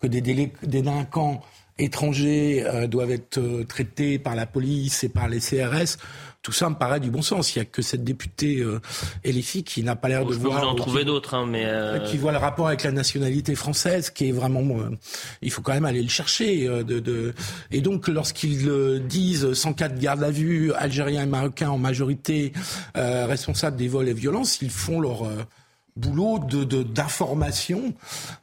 Que des, délinquants étrangers euh, doivent être traités par la police et par les CRS. Tout ça me paraît du bon sens. Il n'y a que cette députée euh, LFI qui n'a pas l'air de je voir. Peux vous en trouver d'autres, hein, mais euh, qui voit le rapport avec la nationalité française, qui est vraiment. Euh, il faut quand même aller le chercher. Euh, de, de... Et donc, lorsqu'ils disent 104 gardes à vue, algériens et marocains en majorité, responsables des vols et violences, ils font leur boulot de d'information.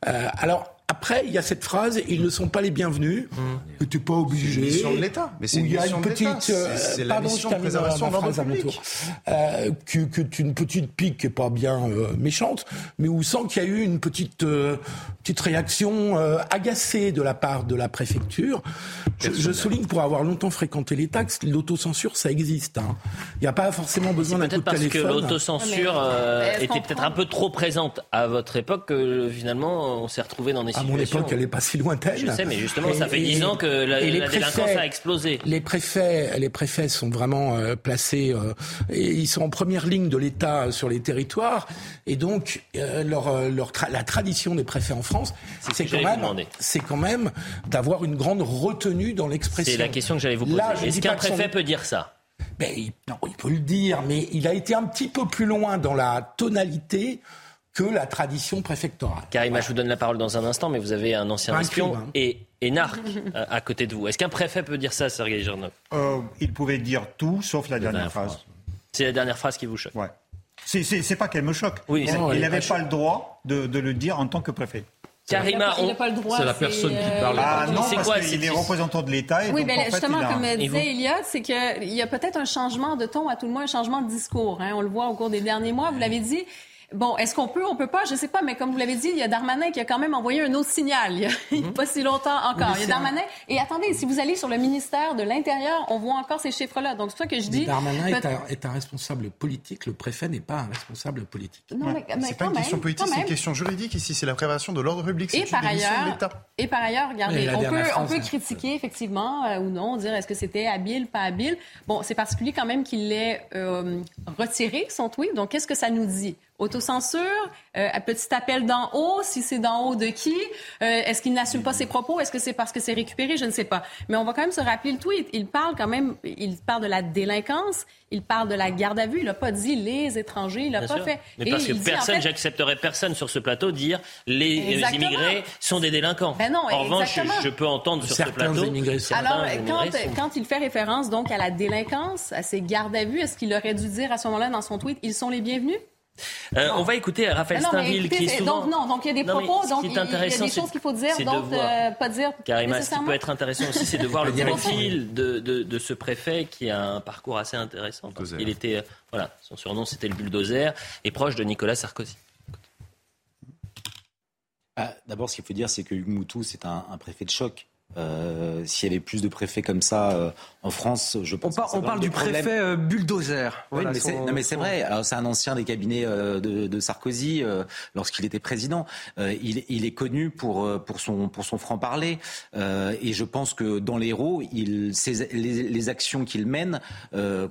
alors après, il y a cette phrase ils ne sont pas les bienvenus, mmh. que tu n'es pas obligé. C'est mission de l'État. Mais c'est une, mission de l'État. C'est la mission de préservation de l'ordre public. Euh, que, que une petite pique qui n'est pas bien euh, méchante, mais où sent qu'il y a eu une petite, euh, petite réaction euh, agacée de la part de la préfecture. Je, je, souligne, pour avoir longtemps fréquenté les taxes, l'autocensure, ça existe. Hein. Il n'y a pas forcément besoin d'un coup de téléphone. Peut-être parce que l'autocensure euh, était peut-être un peu trop présente à votre époque que finalement on s'est retrouvé dans des à mon époque, elle n'est pas si lointaine. Je sais, mais justement, ça fait dix ans que la, délinquance a explosé. Les préfets, les préfets sont vraiment euh, placés, euh, et ils sont en première ligne de l'État sur les territoires, et donc euh, leur, leur la tradition des préfets en France, c'est quand quand même d'avoir une grande retenue dans l'expression. C'est la question que j'allais vous poser. Est-ce qu'un préfet peut dire ça? Ben, non, il peut le dire, mais il a été un petit peu plus loin dans la tonalité que la tradition préfectorale. Karima, je vous donne la parole dans un instant, mais vous avez un ancien espion hein. et, et narc euh, à côté de vous. Est-ce qu'un préfet peut dire ça, Sergei Gernov euh, Il pouvait dire tout, sauf la, dernière, phrase. C'est la dernière phrase qui vous choque Ouais. C'est pas qu'elle me choque. Oui, il n'avait pas, le droit de, le dire en tant que préfet. Karima, il n'a pas, le droit. C'est la personne qui euh, parle. Ah non, c'est quoi Il est représentant de l'État. Oui, mais justement, comme disait Eliott, c'est qu'il y a peut-être un changement de ton, à tout le moins un changement de discours. Hein. On le voit au cours des derniers mois. Vous l'avez dit, Bon, est-ce qu'on peut, on peut pas, je sais pas, mais comme vous l'avez dit, il y a Darmanin qui a quand même envoyé un autre signal il y a, pas si longtemps encore. il y a Darmanin. Et attendez, si vous allez sur le ministère de l'Intérieur, on voit encore ces chiffres-là. Donc c'est ça que je dis. Darmanin est un, est un, responsable politique. Le préfet n'est pas un responsable politique. Non, mais, c'est pas une question politique, c'est une question juridique. Ici, c'est la prévention de l'ordre public. Et par ailleurs, et par ailleurs, regardez, on peut, on peut critiquer effectivement euh, ou non, dire est-ce que c'était habile, pas habile. Bon, c'est particulier quand même qu'il ait euh, retiré son tweet. Donc qu'est-ce que ça nous dit? Autocensure, euh, un petit appel d'en haut, si c'est d'en haut de qui? Euh, est-ce qu'il n'assume pas ses propos? Est-ce que c'est parce que c'est récupéré? Je ne sais pas. Mais on va quand même se rappeler le tweet. Il parle quand même, il parle de la délinquance, il parle de la garde à vue. Il n'a pas dit les étrangers, il n'a pas fait. Mais parce que personne, j'accepterai personne sur ce plateau dire les immigrés sont des délinquants. Ben non, en revanche, je, peux entendre sur ce plateau. Alors, quand, quand il fait référence donc à la délinquance, à ces gardes à vue, est-ce qu'il aurait dû dire à ce moment-là dans son tweet, ils sont les bienvenus? Euh, on va écouter Raphaël ah Steinville qui est souvent... Donc non, donc il y a des propos, donc il y a des choses qu'il faut dire, donc euh, pas dire Karima, ce qui peut être intéressant aussi, c'est de voir le profil de, de, de, ce préfet qui a un parcours assez intéressant. Il était, euh, voilà, son surnom c'était le bulldozer, et proche de Nicolas Sarkozy. Ah, d'abord, ce qu'il faut dire, c'est que Hugues Moutou, c'est un, un préfet de choc. Euh, S'il y avait plus de préfets comme ça euh, en France, je pense. On, on parle du préfet euh, bulldozer. Oui, mais c'est vrai. C'est un ancien des cabinets euh, de, de, Sarkozy lorsqu'il était président. Il, il, est connu pour pour son pour son franc parler et je pense que dans l'Hérault, il les, les, actions qu'il mène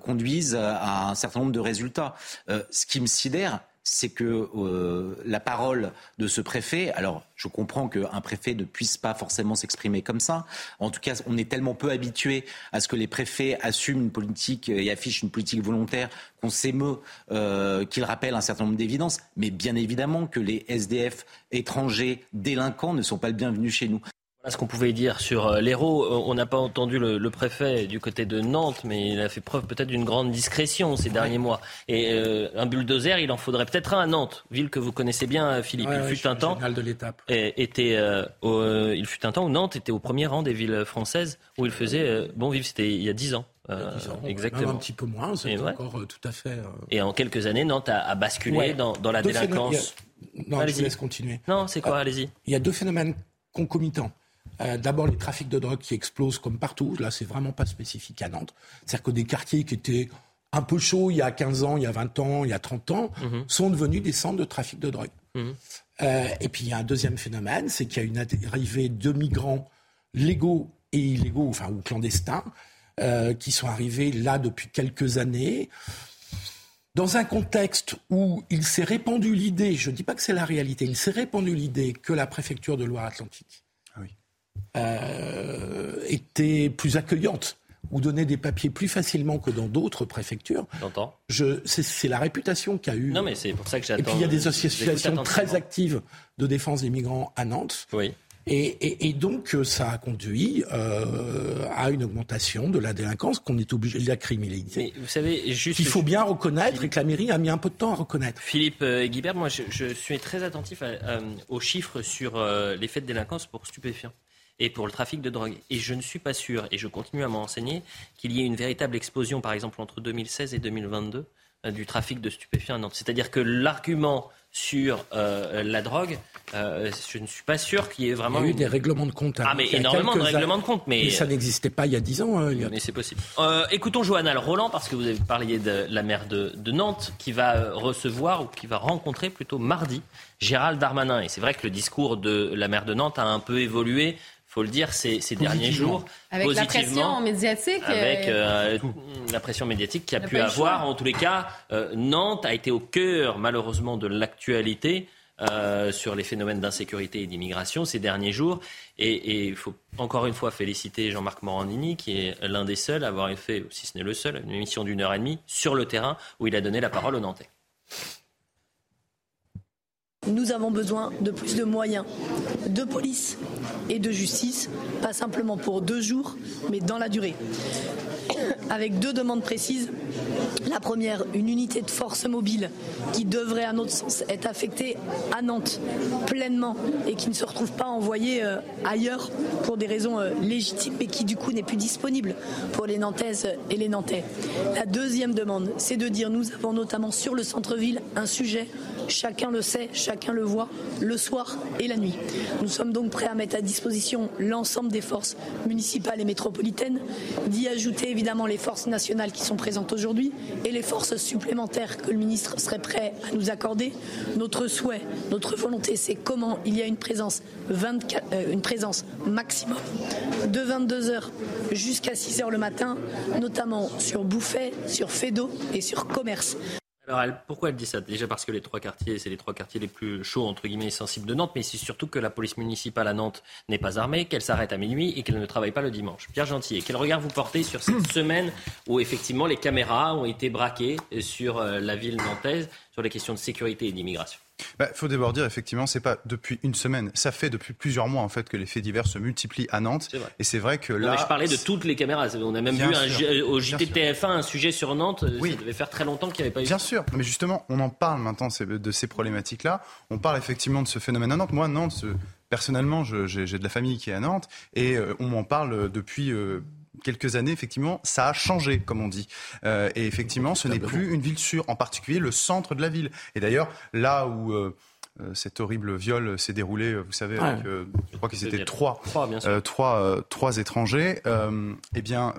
conduisent à un certain nombre de résultats. ce qui me sidère, c'est que euh, la parole de ce préfet, alors je comprends qu'un préfet ne puisse pas forcément s'exprimer comme ça, en tout cas on est tellement peu habitué à ce que les préfets assument une politique et affichent une politique volontaire qu'on s'émeut euh, qu'ils rappellent un certain nombre d'évidences, mais bien évidemment que les SDF étrangers délinquants ne sont pas le bienvenu chez nous ce qu'on pouvait dire sur euh, l'Hérault. Euh, on n'a pas entendu le, préfet du côté de Nantes, mais il a fait preuve peut-être d'une grande discrétion ces derniers mois. Et euh, un bulldozer, il en faudrait peut-être un à Nantes, ville que vous connaissez bien, Philippe. il fut un temps. De et, était, il fut un temps où Nantes était au premier rang des villes françaises où il faisait bon vivre. C'était il y a dix ans. exactement. un petit peu moins, c'est encore tout à fait. Et en quelques années, Nantes a, basculé dans, la délinquance. Non, je vous laisse continuer. Non, c'est quoi Allez-y. Il y a deux phénomènes concomitants. Euh, d'abord, les trafics de drogue qui explosent comme partout. Là, c'est vraiment pas spécifique à Nantes. C'est-à-dire que des quartiers qui étaient un peu chauds il y a 15 ans, il y a 20 ans, il y a 30 ans, mhm. sont devenus des centres de trafic de drogue. Mhm. Euh, et puis, il y a un deuxième phénomène, c'est qu'il y a une arrivée de migrants légaux et illégaux, enfin, ou clandestins, euh, qui sont arrivés là depuis quelques années dans un contexte où il s'est répandu l'idée, je ne dis pas que c'est la réalité, il s'est répandu l'idée que la préfecture de Loire-Atlantique euh, était plus accueillante ou donnait des papiers plus facilement que dans d'autres préfectures. J'entends. C'est la réputation qu'a eu. Non, mais c'est pour ça que j'attends. Et puis il y a des associations très actives de défense des migrants à Nantes. Oui. Et, et, donc, euh, ça a conduit euh, à une augmentation de la délinquance qu'on est obligé de la criminaliser. vous savez, juste. Il faut bien reconnaître et que la mairie a mis un peu de temps à reconnaître. Philippe euh, Guibert, moi, je, je, suis très attentif aux chiffres sur les faits de délinquance pour stupéfiants et pour le trafic de drogue. Et je ne suis pas sûr, et je continue à m'en renseigner, qu'il y ait une véritable explosion, par exemple, entre 2016 et 2022 euh, du trafic de stupéfiants à Nantes. C'est-à-dire que l'argument sur euh, la drogue, euh, je ne suis pas sûr qu'il y ait vraiment. Il y a eu des règlements de compte. Ah, mais énormément de règlements de compte. Mais, ça n'existait pas il y a 10 ans. Hein, mais c'est possible. écoutons Johanna Roland, parce que vous avez parlé de la maire de, de, Nantes, qui va recevoir, ou qui va rencontrer plutôt mardi, Gérald Darmanin. Et c'est vrai que le discours de la maire de Nantes a un peu évolué faut le dire, ces, ces derniers jours. Avec la pression médiatique. Avec euh, la pression médiatique qui a, pu avoir. En tous les cas, euh, Nantes a été au cœur, malheureusement, de l'actualité. Euh, sur les phénomènes d'insécurité et d'immigration ces derniers jours. Et il faut encore une fois féliciter Jean-Marc Morandini, qui est l'un des seuls à avoir fait, si ce n'est le seul, une émission d'une heure et demie sur le terrain où il a donné la parole aux Nantais. Nous avons besoin de plus de moyens de police et de justice, pas simplement pour deux jours, mais dans la durée. Avec deux demandes précises. La première, une unité de force mobile qui devrait, à notre sens, être affectée à Nantes pleinement et qui ne se retrouve pas envoyée euh, ailleurs pour des raisons euh, légitimes et qui, du coup, n'est plus disponible pour les Nantaises et les Nantais. La deuxième demande, c'est de dire nous avons notamment sur le centre-ville un sujet, chacun le sait, chacun le voit, le soir et la nuit. Nous sommes donc prêts à mettre à disposition l'ensemble des forces municipales et métropolitaines, d'y ajouter évidemment les forces nationales qui sont présentes aujourd'hui et les forces supplémentaires que le ministre serait prêt à nous accorder. Notre souhait, notre volonté, c'est comment il y a une présence, 24, euh, maximum de 22 heures jusqu'à 6 heures le matin, notamment sur Bouffet, sur Fédot et sur Commerce. Alors, pourquoi elle dit ça? Déjà parce que les trois quartiers, c'est les trois quartiers les plus chauds, entre guillemets, et sensibles de Nantes, mais c'est surtout que la police municipale à Nantes n'est pas armée, qu'elle s'arrête à minuit et qu'elle ne travaille pas le dimanche. Pierre Gentil, quel regard vous portez sur cette semaine où effectivement les caméras ont été braquées sur euh, la ville nantaise sur les questions de sécurité et d'immigration? Il bah, faut d'abord dire, effectivement, c'est pas depuis une semaine. Ça fait depuis plusieurs mois, en fait, que les faits divers se multiplient à Nantes. Et c'est vrai que là. je parlais de toutes les caméras. On a même vu au JTTF1 un sujet sur Nantes. Oui. Ça devait faire très longtemps qu'il n'y avait pas eu. Bien sûr. Mais justement, on en parle maintenant de ces problématiques-là. On parle effectivement de ce phénomène à Nantes. Moi, Nantes, personnellement, j'ai de la famille qui est à Nantes. Et euh, on m'en parle depuis. Euh, quelques années, effectivement, ça a changé, comme on dit. Euh, et effectivement, ce n'est plus une ville sûre, en particulier le centre de la ville. Et d'ailleurs, là où euh, euh, cet horrible viol s'est déroulé, vous savez, avec, je crois qu'ils étaient trois, trois, trois, étrangers. eh bien,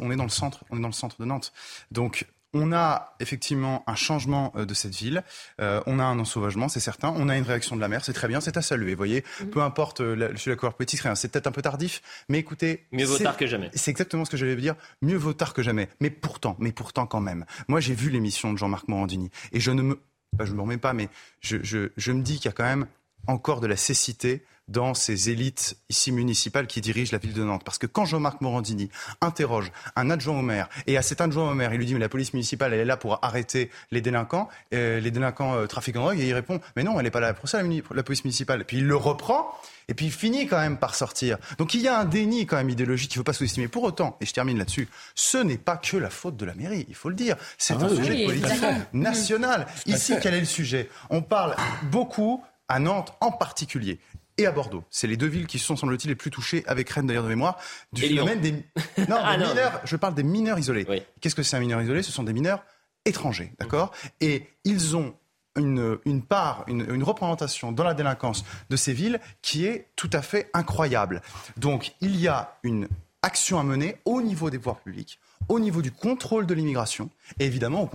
on est dans le centre, on est dans le centre de Nantes. Donc, on a effectivement un changement euh, de cette ville, euh, on a un ensauvagement, c'est certain, on a une réaction de la mer, c'est très bien, c'est à saluer. Vous voyez, mhm. peu importe euh, la, la couleur politique, c'est peut-être un peu tardif, mais écoutez, mieux vaut tard que jamais. C'est exactement ce que j'allais dire, mieux vaut tard que jamais. Mais pourtant, mais pourtant quand même. Moi, j'ai vu l'émission de Jean-Marc Morandini et je ne me, je me remets pas, mais je, je me dis qu'il y a quand même encore de la cécité dans ces élites ici municipales qui dirigent la ville de Nantes. Parce que quand Jean-Marc Morandini interroge un adjoint au maire, et à cet adjoint au maire, il lui dit mais la police municipale, elle est là pour arrêter les délinquants, euh, les délinquants euh, trafiquants de drogue, et il répond mais non, elle n'est pas là pour ça, la, police municipale. Et puis il le reprend, et puis il finit quand même par sortir. Donc il y a un déni quand même idéologique qu'il ne faut pas sous-estimer. Pour autant, et je termine là-dessus, ce n'est pas que la faute de la mairie, il faut le dire. C'est ah un sujet politique national. Ici, quel est le sujet? On parle beaucoup à Nantes en particulier et à Bordeaux. C'est les deux villes qui sont, semble-t-il, les plus touchées, avec Rennes d'ailleurs de mémoire, du phénomène des... Non, ah, mineurs, je parle des mineurs isolés. Qu'est-ce que c'est un mineur isolé? Ce sont des mineurs étrangers, d'accord? Et ils ont une, une part, une, une, représentation dans la délinquance de ces villes qui est tout à fait incroyable. Donc il y a une action à mener au niveau des pouvoirs publics, au niveau du contrôle de l'immigration et évidemment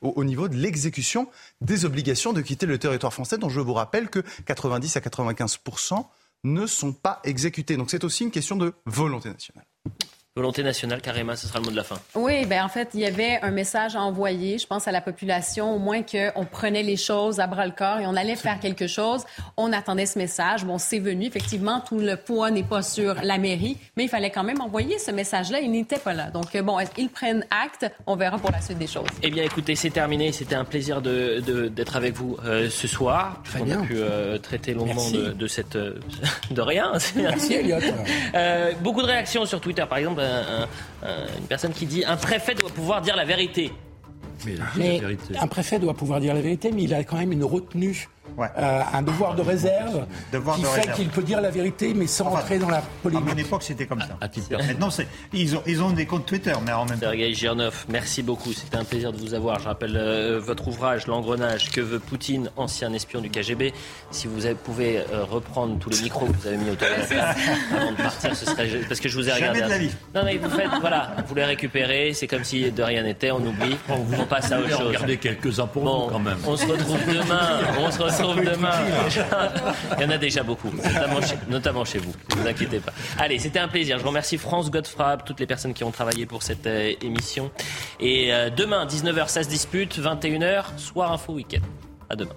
au niveau de l'exécution des obligations de quitter le territoire français, dont je vous rappelle que 90 à 95% ne sont pas exécutés. Donc c'est aussi une question de volonté nationale. Volonté nationale, carrément, ce sera le mot de la fin. Oui, ben en fait, il y avait un message à envoyer, je pense, à la population, au moins qu'on prenait les choses à bras le corps et on allait faire quelque chose. On attendait ce message. Bon, c'est venu. Effectivement, tout le poids n'est pas sur la mairie, mais il fallait quand même envoyer ce message-là. Il n'était pas là. Donc, bon, ils prennent acte. On verra pour la suite des choses. Eh bien, écoutez, c'est terminé. C'était un plaisir d'être de, d'être avec vous euh, ce soir. on a pu euh, traiter longuement de, de, cette. Euh, de rien. Merci, Elliot. beaucoup de réactions sur Twitter, par exemple une personne qui dit un préfet doit pouvoir dire la vérité. Mais, un préfet doit pouvoir dire la vérité, mais il a quand même une retenue euh, un devoir de réserve qui fait qu'il peut dire la vérité, mais sans rentrer dans la polémique. À mon époque, c'était comme ça. Maintenant, ils ont, ils ont des comptes Twitter, mais en même temps. Sergei Girnov, merci beaucoup. C'était un plaisir de vous avoir. Je rappelle euh, votre ouvrage, L'engrenage, que veut Poutine, ancien espion du KGB. Si vous pouvez euh, reprendre tous les micros que vous avez mis autour de la avant de partir, ce serait parce que je vous ai regardé. Jamais de la vie. Non, mais vous faites, voilà, vous les récupérez. C'est comme si de rien n'était. On oublie. On, passe à autre chose. Regardez quelques-uns pour bon, quand même. On se retrouve demain. On se retrouve demain. Il y en a déjà beaucoup, notamment chez, vous. Ne vous inquiétez pas. Allez, c'était un plaisir. Je remercie France Godfrab, toutes les personnes qui ont travaillé pour cette euh, émission. Et euh, demain, 19h, ça se dispute. 21h, soir info week-end. À demain.